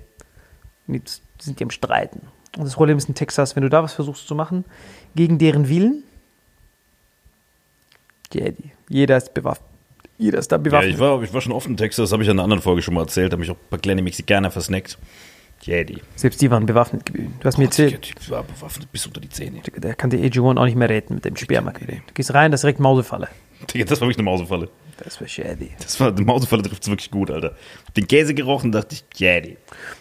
Jetzt sind die am Streiten. Und das Problem ist in Texas, wenn du da was versuchst zu machen, gegen deren Willen. Jeder ist bewaffnet. Jeder ist da Ja, bewaffnet. ich war, ich war schon oft in Texas, das habe ich in einer anderen Folge schon mal erzählt. Da habe ich auch ein paar kleine Mexikaner versnackt. Jedi. Selbst die waren bewaffnet gewesen. Du hast mir Der erzählt. Typ war bewaffnet bis unter die Zähne. Der kann die AG1 auch nicht mehr retten mit dem Sperma. Du gehst rein, das ist direkt Mausefalle. Digga, das war wirklich eine Mausefalle. Das war shady. Das war, eine Mausefalle trifft es wirklich gut, Alter. Den Käse gerochen, dachte ich, Jedi.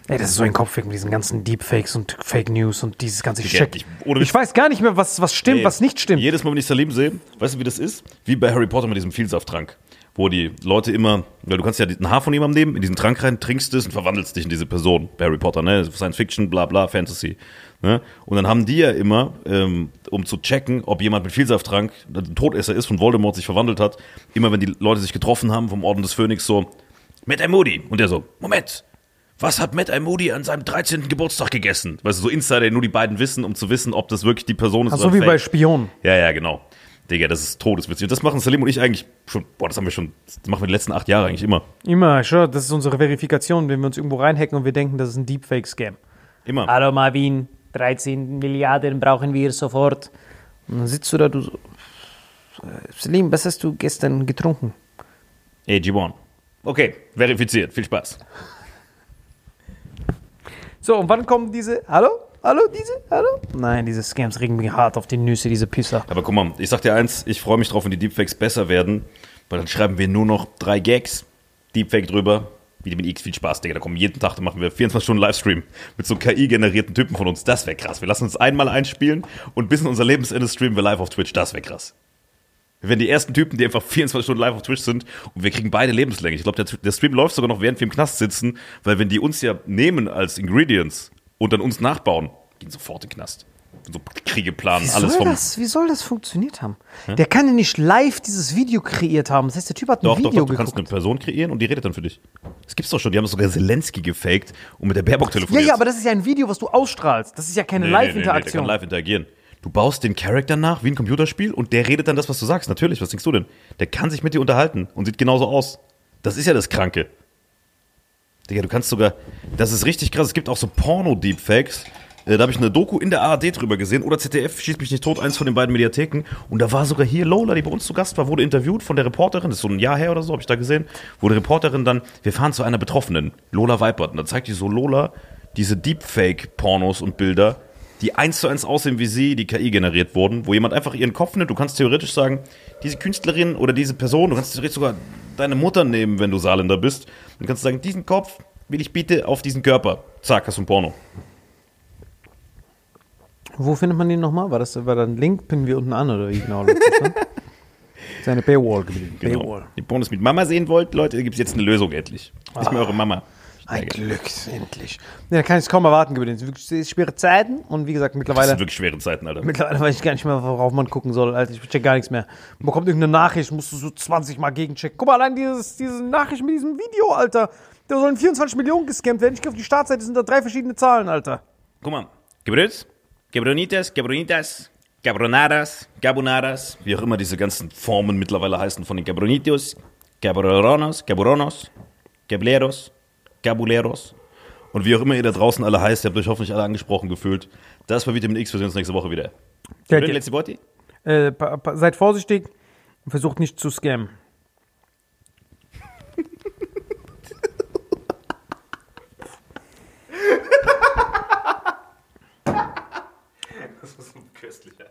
Ey, das ist so ein Kopfweg mit diesen ganzen Deepfakes und Fake News und dieses ganze Digga, Shit. ich- Ich, weiß gar nicht mehr, was, was stimmt, Ey, was nicht stimmt. Jedes Mal, wenn ich Salim sehe, weißt du, wie das ist? Wie bei Harry Potter mit diesem Vielsafttrank. Wo die Leute immer, weil du kannst ja ein Haar von jemandem nehmen, in diesen Trank rein, trinkst es und verwandelst dich in diese Person. Harry Potter, ne? Science Fiction, bla bla, Fantasy. Ne? Und dann haben die ja immer, ähm, um zu checken, ob jemand mit Vielsaft trank, ein Todesser ist, von Voldemort sich verwandelt hat, immer wenn die Leute sich getroffen haben vom Orden des Phönix, so, Matt Moody. Und der so, Moment, was hat Matt Moody an seinem 13. Geburtstag gegessen? Weißt du, so Insider, nur die beiden wissen, um zu wissen, ob das wirklich die Person ist Ach, so wie fake. bei Spionen. Ja, ja, genau. Digga, das ist todeswitzig. Und das machen Salim und ich eigentlich schon, boah, das haben wir schon, das machen wir die letzten acht Jahre eigentlich immer. Immer, schon, das ist unsere Verifikation, wenn wir uns irgendwo reinhacken und wir denken, das ist ein Deepfake-Scam. Immer. Hallo Marvin, 13 Milliarden brauchen wir sofort. Und dann sitzt du da, du so, Selim, was hast du gestern getrunken? AG1. Okay, verifiziert. Viel Spaß. So, und wann kommen diese, hallo? Hallo, diese, hallo? Nein, diese Scams regen mich hart auf die Nüsse, diese Pisser. Aber guck mal, ich sag dir eins, ich freue mich drauf, wenn die Deepfakes besser werden, weil dann schreiben wir nur noch drei Gags, Deepfake drüber, Vitamin X, viel Spaß, Digga. Da kommen jeden Tag, da machen wir 24 Stunden Livestream mit so KI-generierten Typen von uns. Das wäre krass. Wir lassen uns einmal einspielen und bis in unser Lebensende streamen wir live auf Twitch. Das wäre krass. Wir wären die ersten Typen, die einfach 24 Stunden live auf Twitch sind und wir kriegen beide lebenslänge. Ich glaube, der, der Stream läuft sogar noch, während wir im Knast sitzen, weil wenn die uns ja nehmen als Ingredients und dann uns nachbauen, gehen sofort in den Knast. So Kriege planen, Wie alles vom. das, wie soll das funktioniert haben? Der kann ja nicht live dieses Video kreiert haben. Das heißt, der Typ hat ein Doch, doch, Video doch, du kannst eine. Person kreieren und die redet dann für dich. Das gibt's doch schon. Die haben sogar Zelensky gefaked und mit der Baerbock Ja, telefoniert. ja, aber das ist ja ein Video, was du ausstrahlst. Das ist ja keine Nee, nee, nee, nee, der Live-Interaktion. kann live interagieren. Du baust den Charakter nach wie ein Computerspiel und der redet dann das, was du sagst. Natürlich, was denkst du denn? Der kann sich mit dir unterhalten und sieht genauso aus. Das ist ja das Kranke. Digga, du kannst sogar. Das ist richtig krass. Es gibt auch so Porno-Deepfakes. Äh, Da habe ich eine Doku in der ARD drüber gesehen oder ZDF, schießt mich nicht tot, eins von den beiden Mediatheken. Und da war sogar hier Lola, die bei uns zu Gast war, wurde interviewt von der Reporterin, das ist so ein Jahr her oder so, habe ich da gesehen, wo die Reporterin dann, wir fahren zu einer Betroffenen, Lola Weipert, und dann zeigt die so Lola diese Deepfake-Pornos und Bilder, die eins zu eins aussehen wie sie, die KI generiert wurden, wo jemand einfach ihren Kopf nimmt, du kannst theoretisch sagen, diese Künstlerin oder diese Person, du kannst theoretisch sogar deine Mutter nehmen, wenn du Saarländer bist, dann kannst du sagen, diesen Kopf will ich bitte auf diesen Körper. Zack, hast du ein Porno. Wo findet man den nochmal? War das war da ein Link? Pinnen wir unten an oder wie genau? dann? Seine Paywall geblieben. Genau. Paywall. Die Pornos mit Mama sehen wollt, Leute, gibt es jetzt eine Lösung endlich. Nicht mehr eure Mama. Ein Glück, endlich. Ja, da kann ich es kaum erwarten, Gebiet. Es sind wirklich schwere Zeiten und wie gesagt, Das mittlerweile, sind wirklich schwere Zeiten, Alter. mittlerweile weiß ich gar nicht mehr, worauf man gucken soll. Alter, ich check gar nichts mehr. Man bekommt irgendeine Nachricht, musst du so 20 Mal gegenchecken. Guck mal, allein dieses, diese Nachricht mit diesem Video, Alter. Da sollen 24 Millionen gescampt werden. Ich gehe auf die Startseite, sind da drei verschiedene Zahlen, Alter. Guck mal. Gebrütz, Gebronitas, Gebronitas, Gabronadas, Gabonadas, wie auch immer diese ganzen Formen mittlerweile heißen von den Gabronitos, Gabroronos, Gabronos, Gableros, Gabuleros und wie auch immer ihr da draußen alle heißt, ihr habt euch hoffentlich alle angesprochen gefühlt. Das war Vitamin X, wir sehen uns nächste Woche wieder. Okay. Letzte Worte? Äh, seid vorsichtig und versucht nicht zu scammen. Das ist ein köstlicher.